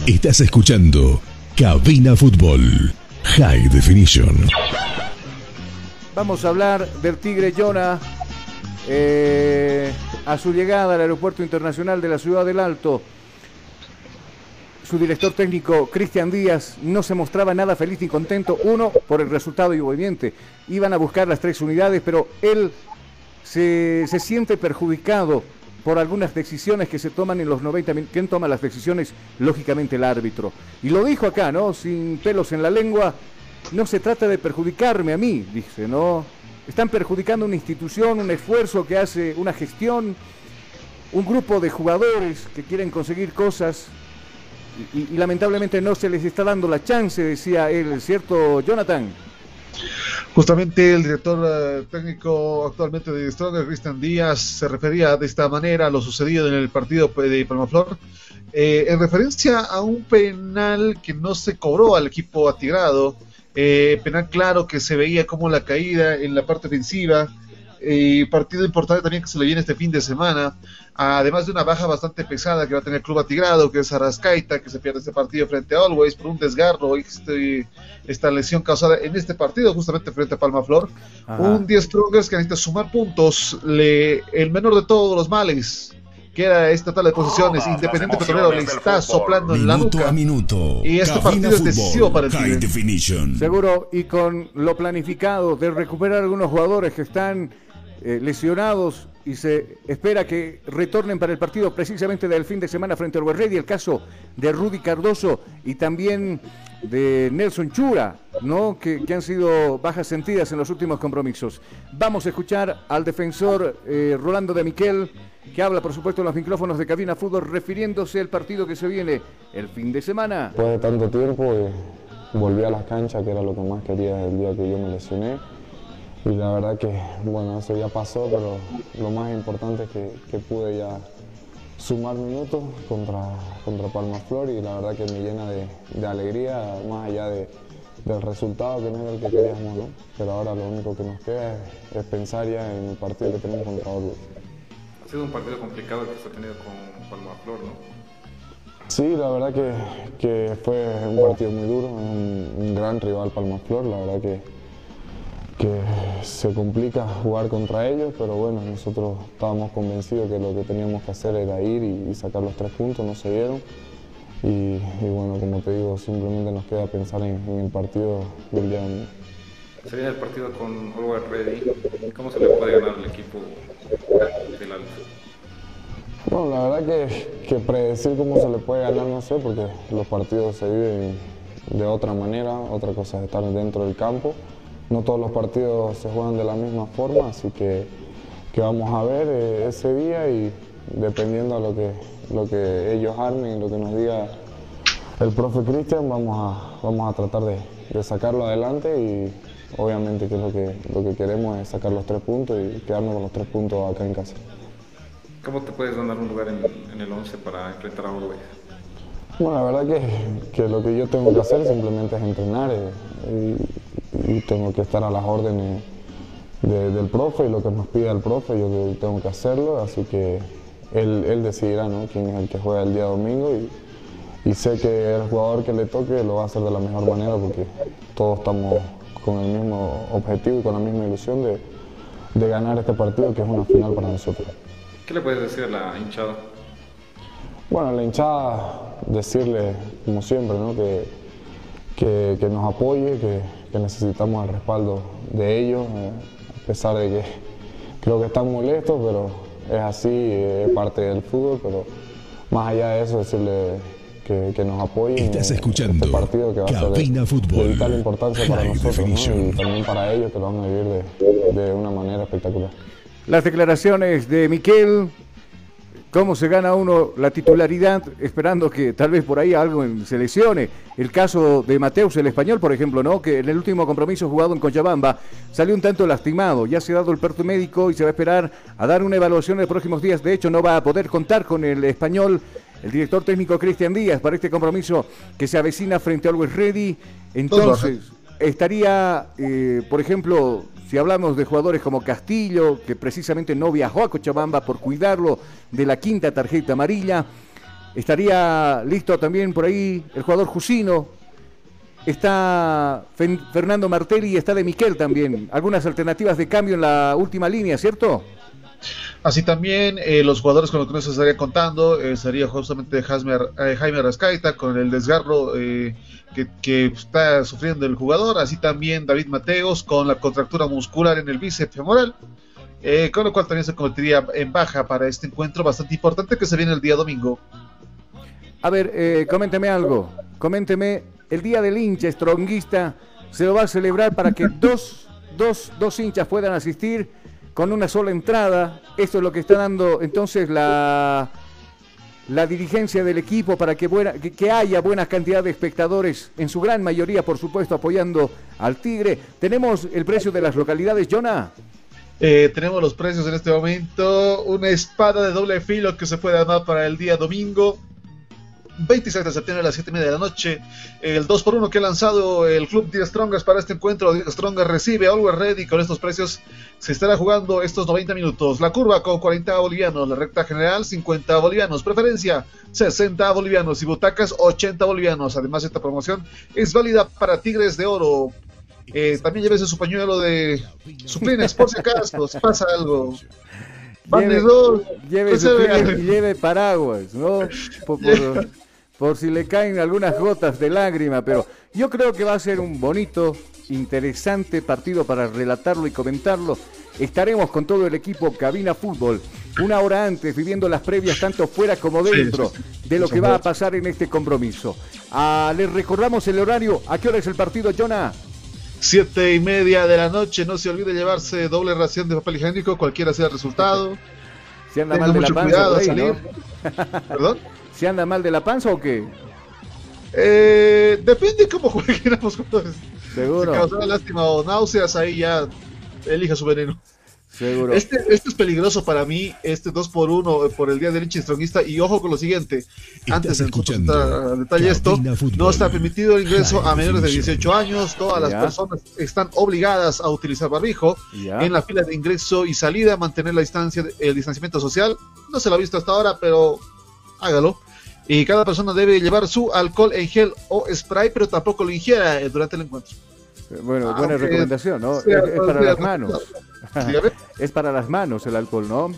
Estás escuchando Cabina Fútbol High Definition. Vamos a hablar del Tigre Jonah eh, a su llegada al Aeropuerto Internacional de la Ciudad del Alto. Su director técnico, Cristian Díaz, no se mostraba nada feliz ni contento. Uno, por el resultado y obviamente iban a buscar las tres unidades, pero él se, se siente perjudicado por algunas decisiones que se toman en los 90 minutos. ¿Quién toma las decisiones? Lógicamente el árbitro. Y lo dijo acá, ¿no? Sin pelos en la lengua. No se trata de perjudicarme a mí, dice, ¿no? Están perjudicando una institución, un esfuerzo que hace una gestión, un grupo de jugadores que quieren conseguir cosas y, lamentablemente no se les está dando la chance, decía él, ¿cierto, Jonathan? Justamente el director eh, técnico actualmente de Stronger, Cristian Díaz, se refería de esta manera a lo sucedido en el partido de Palmaflor, eh, en referencia a un penal que no se cobró al equipo atigrado, eh, penal claro que se veía como la caída en la parte ofensiva Y partido importante también que se le viene este fin de semana, además de una baja bastante pesada que va a tener el Club Atigrado, que es Arrascaita, que se pierde este partido frente a Always por un desgarro, este, esta lesión causada en este partido, justamente frente a Palma Flor. Ajá. Un 10 Strongers que necesita sumar puntos, le, el menor de todos los males, que era esta tabla de posiciones, Independiente Petrolero le está soplando en la Minuto nuca. a minuto. Y este Cabina partido es Fútbol, decisivo para el Tigre. Seguro, y con lo planificado de recuperar algunos jugadores que están eh, lesionados y se espera que retornen para el partido precisamente del fin de semana frente al Ready, el caso de Rudy Cardoso y también de Nelson Chura, ¿no? que, que han sido bajas sentidas en los últimos compromisos. Vamos a escuchar al defensor eh, Rolando de Miquel, que habla por supuesto en los micrófonos de Cabina Fútbol, refiriéndose al partido que se viene el fin de semana. Después de tanto tiempo eh, volví a las canchas, que era lo que más quería el día que yo me lesioné. Y la verdad que, bueno, eso ya pasó, pero lo más importante es que, que pude ya sumar minutos contra, contra Palma Flor y la verdad que me llena de, de alegría, más allá de- del resultado que no era el que queríamos, ¿no? Pero ahora lo único que nos queda es, es pensar ya en el partido que tenemos contra Orlando. Ha sido un partido complicado el que se ha tenido con Palma Flor, ¿no? Sí, la verdad que, que fue un partido muy duro, un, un gran rival Palma Flor, la verdad que, que se complica jugar contra ellos, pero bueno, nosotros estábamos convencidos que lo que teníamos que hacer era ir y, y sacar los tres puntos, no se dieron. Y, y bueno, como te digo, simplemente nos queda pensar en, en el partido del día mañana. Se viene el partido con Always Ready. ¿Cómo se le puede ganar al equipo del Alto? Bueno, la verdad que, que predecir cómo se le puede ganar no sé, porque los partidos se viven de otra manera, otra cosa es estar dentro del campo. No todos los partidos se juegan de la misma forma, así que, que vamos a ver eh, ese día y dependiendo a lo que, lo que ellos armen, lo que nos diga el profe Cristian, vamos a, vamos a tratar de, de sacarlo adelante y obviamente que lo que, lo que queremos es sacar los tres puntos y quedarnos con los tres puntos acá en casa. ¿Cómo te puedes ganar un lugar en, en el 11 para enfrentar a Always? Bueno, la verdad que, que lo que yo tengo que hacer simplemente es entrenar eh, y, y tengo que estar a las órdenes de- del profe y lo que nos pida el profe, yo tengo que hacerlo, así que él, él decidirá ¿no? quién es el que juega el día domingo y, y sé que el jugador que le toque lo va a hacer de la mejor manera porque todos estamos con el mismo objetivo y con la misma ilusión de, de ganar este partido que es una final para nosotros. ¿Qué le puedes decir a la hinchada? Bueno, a la hinchada decirle, como siempre, ¿no? que, que, que nos apoye, que, que necesitamos el respaldo de ellos, eh, a pesar de que creo que están molestos, pero es así, eh, es parte del fútbol, pero más allá de eso, decirle que, que nos apoyen Estás en escuchando este partido que va a ser de, Cabina Fútbol. de vital importancia para High nosotros y también para ellos que lo van a vivir de, de una manera espectacular. Las declaraciones de Miquel, cómo se gana uno la titularidad, esperando que tal vez por ahí algo se lesione. El caso de Mateus, el español, por ejemplo, ¿no? que en el último compromiso jugado en Cochabamba salió un tanto lastimado. Ya se ha dado el parte médico y se va a esperar a dar una evaluación en los próximos días. De hecho, no va a poder contar con el español. El director técnico Cristian Díaz para este compromiso que se avecina frente a Always Ready. Entonces, estaría, eh, por ejemplo, si hablamos de jugadores como Castillo, que precisamente no viajó a Cochabamba por cuidarlo de la quinta tarjeta amarilla, estaría listo también por ahí el jugador Jusino, está Fernando Martelli y está de Miquel también. Algunas alternativas de cambio en la última línea, ¿cierto? Así también eh, los jugadores con los que no se estaría contando eh, sería justamente Jaime, eh, Jaime Rascaita con el desgarro que, está sufriendo el jugador, así también David Mateos con la contractura muscular en el bíceps femoral, con lo cual también se convertiría en baja para este encuentro bastante importante que se viene el día domingo. A ver, coménteme algo. Coménteme, el día del hincha stronguista se lo va a celebrar para que dos, dos, dos hinchas puedan asistir con una sola entrada. Esto es lo que está dando entonces la, la dirigencia del equipo para que, que, haya buena cantidad de espectadores, en su gran mayoría, por supuesto, apoyando al Tigre. Tenemos el precio de las localidades, Jonah. Eh, tenemos los precios en este momento. Una espada de doble filo que se puede armar para el día domingo. 26 de septiembre a las 7 y media de la noche. El 2 por 1 que ha lanzado el club The Strongest para este encuentro. The Strongest recibe Always Ready con estos precios. Se estará jugando estos 90 minutos. La curva con 40 bolivianos. La recta general 50 bolivianos. Preferencia 60 bolivianos. Y butacas 80 bolivianos. Además, esta promoción es válida para Tigres de Oro. Eh, también llévese su pañuelo de suplines por si acaso, si pasa algo. Lleve, lleve lleve paraguas, ¿no? *laughs* Por, por- por si le caen algunas gotas de lágrima, pero yo creo que va a ser un bonito, interesante partido para relatarlo y comentarlo. Estaremos con todo el equipo Cabina Fútbol una hora antes viviendo las previas tanto fuera como dentro sí, sí. de lo que va a pasar en este compromiso. Ah, les recordamos el horario. ¿A qué hora es el partido, Jonah? Siete y media de la noche. No se olvide llevarse doble ración de papel higiénico, cualquiera sea el resultado. ¿Se anda Tenga mal de la mucho panza cuidado ahí, no? *laughs* ¿Perdón? ¿Se anda mal de la panza o qué? Eh, depende cómo jueguen ambos *laughs* jugadores. Seguro. Si causará lástima o náuseas, ahí ya elija su veneno. Seguro. Este, este es peligroso para mí, este 2 por 1 por el día del hincha strongista. Y ojo con lo siguiente: antes de al detalle esto, no está permitido el ingreso a menores de Definition. 18 años. Todas las Ya. personas están obligadas a utilizar barbijo. Ya. En la fila de ingreso y salida, mantener la distancia, el distanciamiento social. No se lo ha visto hasta ahora, pero hágalo. Y cada persona debe llevar su alcohol en gel o spray, pero tampoco lo ingiera eh, durante el encuentro. Bueno, Ah, buena recomendación, ¿no? Es, es para las manos. *laughs* *laughs* Es para las manos el alcohol, ¿no?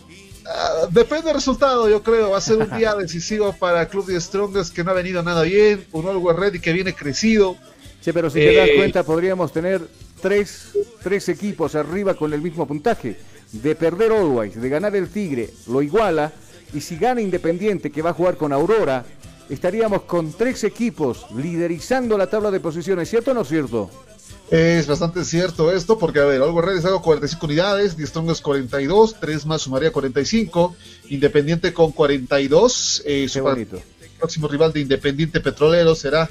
Ah, depende del resultado, yo creo. Va a ser un día *laughs* decisivo para Club de Strongest que no ha venido nada bien. Un Always Ready que viene crecido. Sí, pero si te das Eh, cuenta, podríamos tener tres, tres equipos arriba con el mismo puntaje. De perder Always, de ganar el Tigre, lo iguala. Y si gana Independiente, que va a jugar con Aurora, estaríamos con tres equipos liderizando la tabla de posiciones, ¿cierto o no es cierto? Es bastante cierto esto, porque a ver, Always Ready sacó 45 unidades, The Strongest 42, 3 más sumaría 45, Independiente con 42, eh, su bonito. próximo rival de Independiente Petrolero será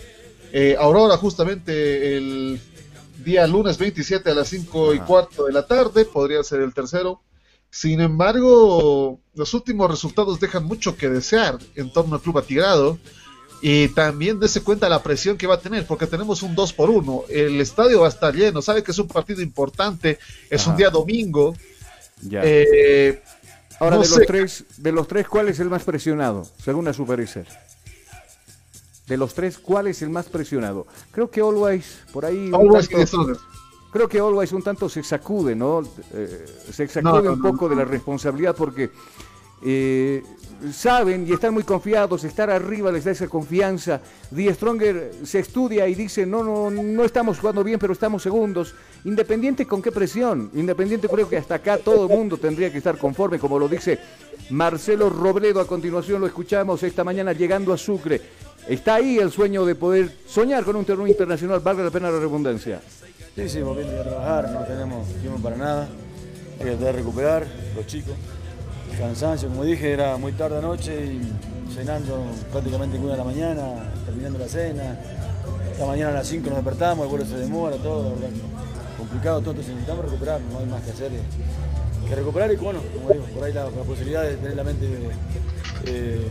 eh, Aurora justamente el día lunes 27 a las 5 y cuarto de la tarde, podría ser el tercero. Sin embargo, los últimos resultados dejan mucho que desear en torno al Club Atigrado. Y también dése cuenta la presión que va a tener, porque tenemos un 2 por 1 El estadio va a estar lleno, sabe que es un partido importante, es Ajá. un día domingo. Ya. Eh, Ahora, no de, sé. los tres, de los tres, ¿cuál es el más presionado, según a su parecer? De los tres, ¿cuál es el más presionado? Creo que Always, por ahí... Always tanto- y. Creo que Always un tanto se sacude, ¿no? Eh, se sacude No, un no, poco de la responsabilidad porque eh, saben y están muy confiados, estar arriba les da esa confianza. Die Stronger se estudia y dice, no, no, no estamos jugando bien, pero estamos segundos. Independiente con qué presión. Independiente creo que hasta acá todo el mundo tendría que estar conforme, como lo dice Marcelo Robledo. A continuación lo escuchamos esta mañana llegando a Sucre. Está ahí el sueño de poder soñar con un torneo internacional, valga la pena la redundancia. Sí, sí, volviendo a trabajar, no tenemos tiempo para nada. Hay que tratar recuperar, los chicos. Cansancio, como dije, era muy tarde anoche y cenando prácticamente una de la mañana, terminando la cena. Esta mañana a las 5 nos despertamos, el vuelo se demora, todo, complicado todo, entonces necesitamos recuperar, no hay más que hacer eh, que recuperar y bueno, como digo, por ahí la, la posibilidad de tener la mente eh,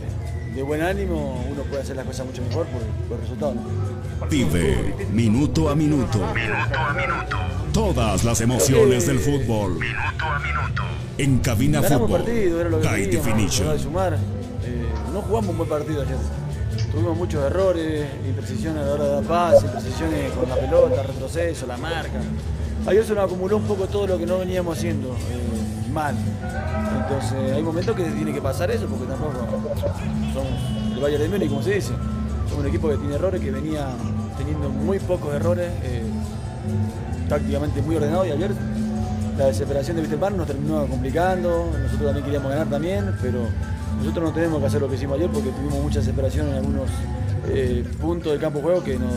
de buen ánimo, uno puede hacer las cosas mucho mejor por, por el resultado. ¿no? Vive minuto a minuto. Todas las emociones del fútbol. En cabina Ganamos fútbol. partido, era lo que High queríamos, definition. tratar de sumar. Eh, no jugamos un buen partido ayer. Tuvimos muchos errores, imprecisiones a la hora de dar paz, imprecisiones con la pelota, retroceso, la marca. Ayer se nos acumuló un poco todo lo que no veníamos haciendo eh, mal. Entonces hay momentos que tiene que pasar eso porque tampoco somos el Bayern de Múnich, como se dice. Somos un equipo que tiene errores, que venía teniendo muy pocos errores, eh, tácticamente muy ordenado y ayer la desesperación de Wisterman nos terminó complicando, nosotros también queríamos ganar también, pero nosotros no tenemos que hacer lo que hicimos ayer porque tuvimos mucha desesperación en algunos eh, puntos del campo de juego que nos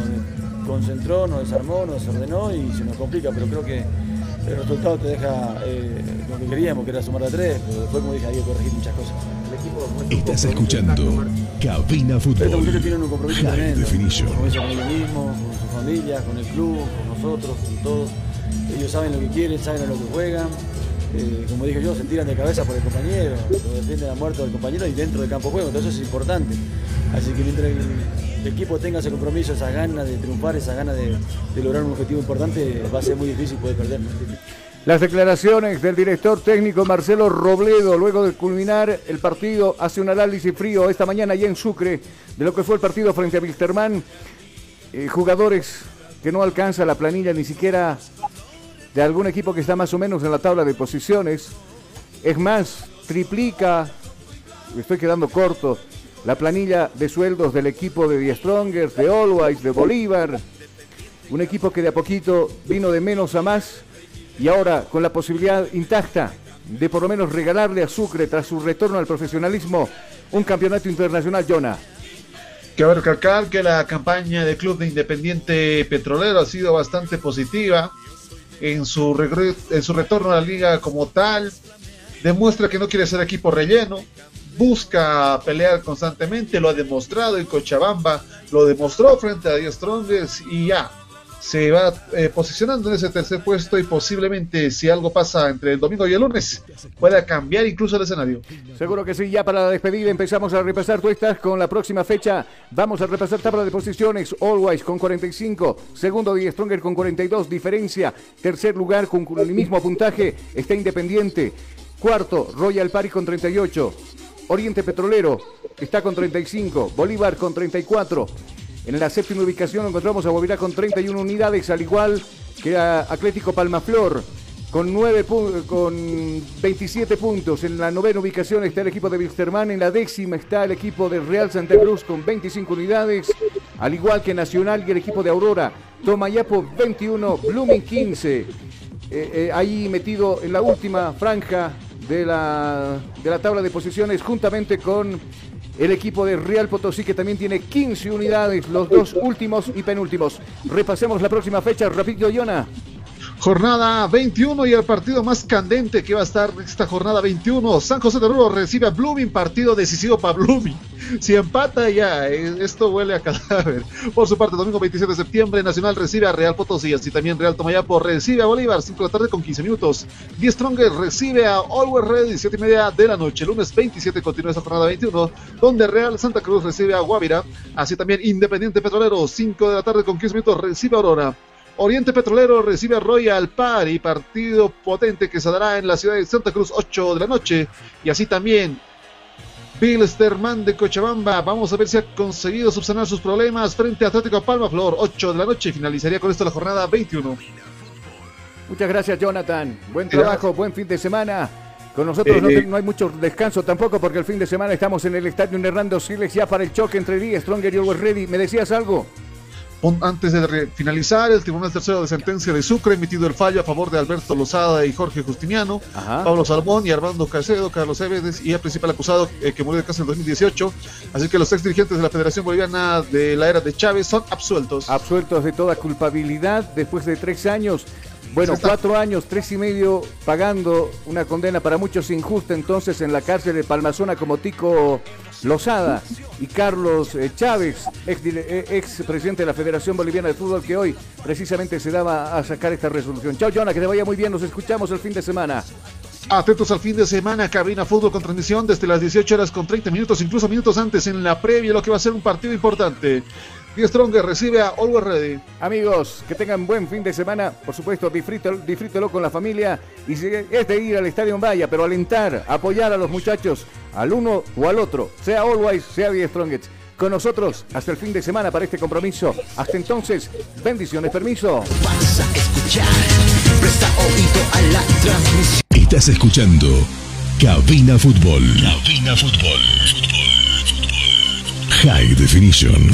concentró, nos desarmó, nos desordenó y se nos complica, pero creo que el resultado te deja eh, lo que queríamos, que era sumar a tres, pero después como dije hay que corregir muchas cosas. Estás escuchando Cabina Fútbol. muchachos tienen un compromiso High. Definition. Con ellos mismos, con sus familias, con el club, con nosotros, con todos. Ellos saben lo que quieren, saben a lo que juegan. Eh, como dije yo, se tiran de cabeza por el compañero, lo defienden a muerto del compañero y dentro del campo de juego, entonces eso es importante. Así que mientras el equipo tenga ese compromiso, esa ganas de triunfar, esa ganas de, de lograr un objetivo importante, va a ser muy difícil poder perder. Las declaraciones del director técnico Marcelo Robledo, luego de culminar el partido, hace un análisis frío esta mañana allá en Sucre de lo que fue el partido frente a Wilstermann. Eh, jugadores que no alcanza la planilla ni siquiera de algún equipo que está más o menos en la tabla de posiciones. Es más, triplica, estoy quedando corto, la planilla de sueldos del equipo de The Strongers, de Always, de Bolívar. Un equipo que de a poquito vino de menos a más y ahora con la posibilidad intacta de por lo menos regalarle a Sucre tras su retorno al profesionalismo un campeonato internacional, Jonah. Cabe recalcar que la campaña del Club de Independiente Petrolero ha sido bastante positiva en su, en su retorno a la liga como tal. Demuestra que no quiere ser equipo relleno, busca pelear constantemente, lo ha demostrado en Cochabamba, lo demostró frente a Dios Strongers y ya, se va eh, posicionando en ese tercer puesto y posiblemente si algo pasa entre el domingo y el lunes pueda cambiar incluso el escenario. Seguro que sí, ya para la despedida empezamos a repasar, tú con la próxima fecha, vamos a repasar tabla de posiciones, Always con 45, segundo Die Stronger con 42, diferencia, tercer lugar con el mismo puntaje, está Independiente, cuarto Royal Paris con 38, Oriente Petrolero está con 35, Bolívar con 34, en la séptima ubicación encontramos a Bobirá con 31 unidades, al igual que a Atlético Palmaflor con, 9 con 27 puntos. En la novena ubicación está el equipo de Wilstermann. En la décima está el equipo de Real Santa Cruz con 25 unidades. Al igual que Nacional y el equipo de Aurora. Tomayapo 21, Blooming 15. Eh, eh, ahí metido en la última franja de la, de la tabla de posiciones juntamente con el equipo de Real Potosí que también tiene 15 unidades, los dos últimos y penúltimos. Repasemos la próxima fecha, rápido, Yona. Jornada 21 y el partido más candente que va a estar esta jornada 21. San José de Oro recibe a Blooming, partido decisivo para Blooming. *laughs* Si empata ya, eh, esto huele a cadáver. Por su parte, domingo 27 de septiembre, Nacional recibe a Real Potosí, así también Real Tomayapo recibe a Bolívar, 5 de la tarde con 15 minutos. Die Stronger recibe a Always Ready, 7 y media de la noche. Lunes 27 continúa esta jornada 21, donde Real Santa Cruz recibe a Guavira, así también Independiente Petrolero, 5 de la tarde con 15 minutos recibe a Aurora. Oriente Petrolero recibe a Royal Party, partido potente que se dará en la ciudad de Santa Cruz 8 de la noche. Y así también Bilsterman de Cochabamba. Vamos a ver si ha conseguido subsanar sus problemas frente a Atlético Palma Flor 8 de la noche. Finalizaría con esto la jornada 21. Muchas gracias Jonathan. Buen trabajo, buen fin de semana. Con nosotros no, Eh, no hay mucho descanso tampoco porque el fin de semana estamos en el estadio Hernando Siles ya para el choque entre Díaz, Stronger y Always Ready. ¿Me decías algo? Antes de finalizar, el Tribunal Tercero de Sentencia de Sucre ha emitido el fallo a favor de Alberto Lozada y Jorge Justiniano, Pablo Salmón y Armando Caicedo, Carlos Eves y el principal acusado eh, que murió de cáncer en 2018. Así que los ex dirigentes de la Federación Boliviana de la era de Chávez son absueltos. Absueltos de toda culpabilidad después de tres años. Bueno, cuatro años, tres y medio pagando una condena para muchos injusta entonces en la cárcel de Palmazona como Tico Lozada y Carlos eh, Chávez, ex, eh, ex presidente de la Federación Boliviana de Fútbol, que hoy precisamente se daba a sacar esta resolución. Chao, Jonah, que te vaya muy bien. Nos escuchamos el fin de semana. Atentos al fin de semana, cabina fútbol con transmisión desde las 18 horas con 30 minutos, incluso minutos antes en la previa, lo que va a ser un partido importante. Die Stronger recibe a Always Ready. Amigos, que tengan buen fin de semana. Por supuesto, disfrútelo, disfrútelo con la familia. Y si es de ir al estadio vaya, pero alentar, apoyar a los muchachos, al uno o al otro, sea Always, sea The Strongest. Con nosotros hasta el fin de semana para este compromiso. Hasta entonces, bendiciones, permiso. Presta oído a la transmisión. Estás escuchando Cabina Fútbol. Cabina Fútbol. High Definition.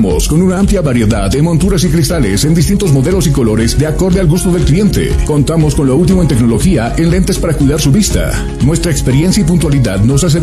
Con una amplia variedad de monturas y cristales en distintos modelos y colores de acorde al gusto del cliente. Contamos con lo último en tecnología en lentes para cuidar su vista. Nuestra experiencia y puntualidad nos hace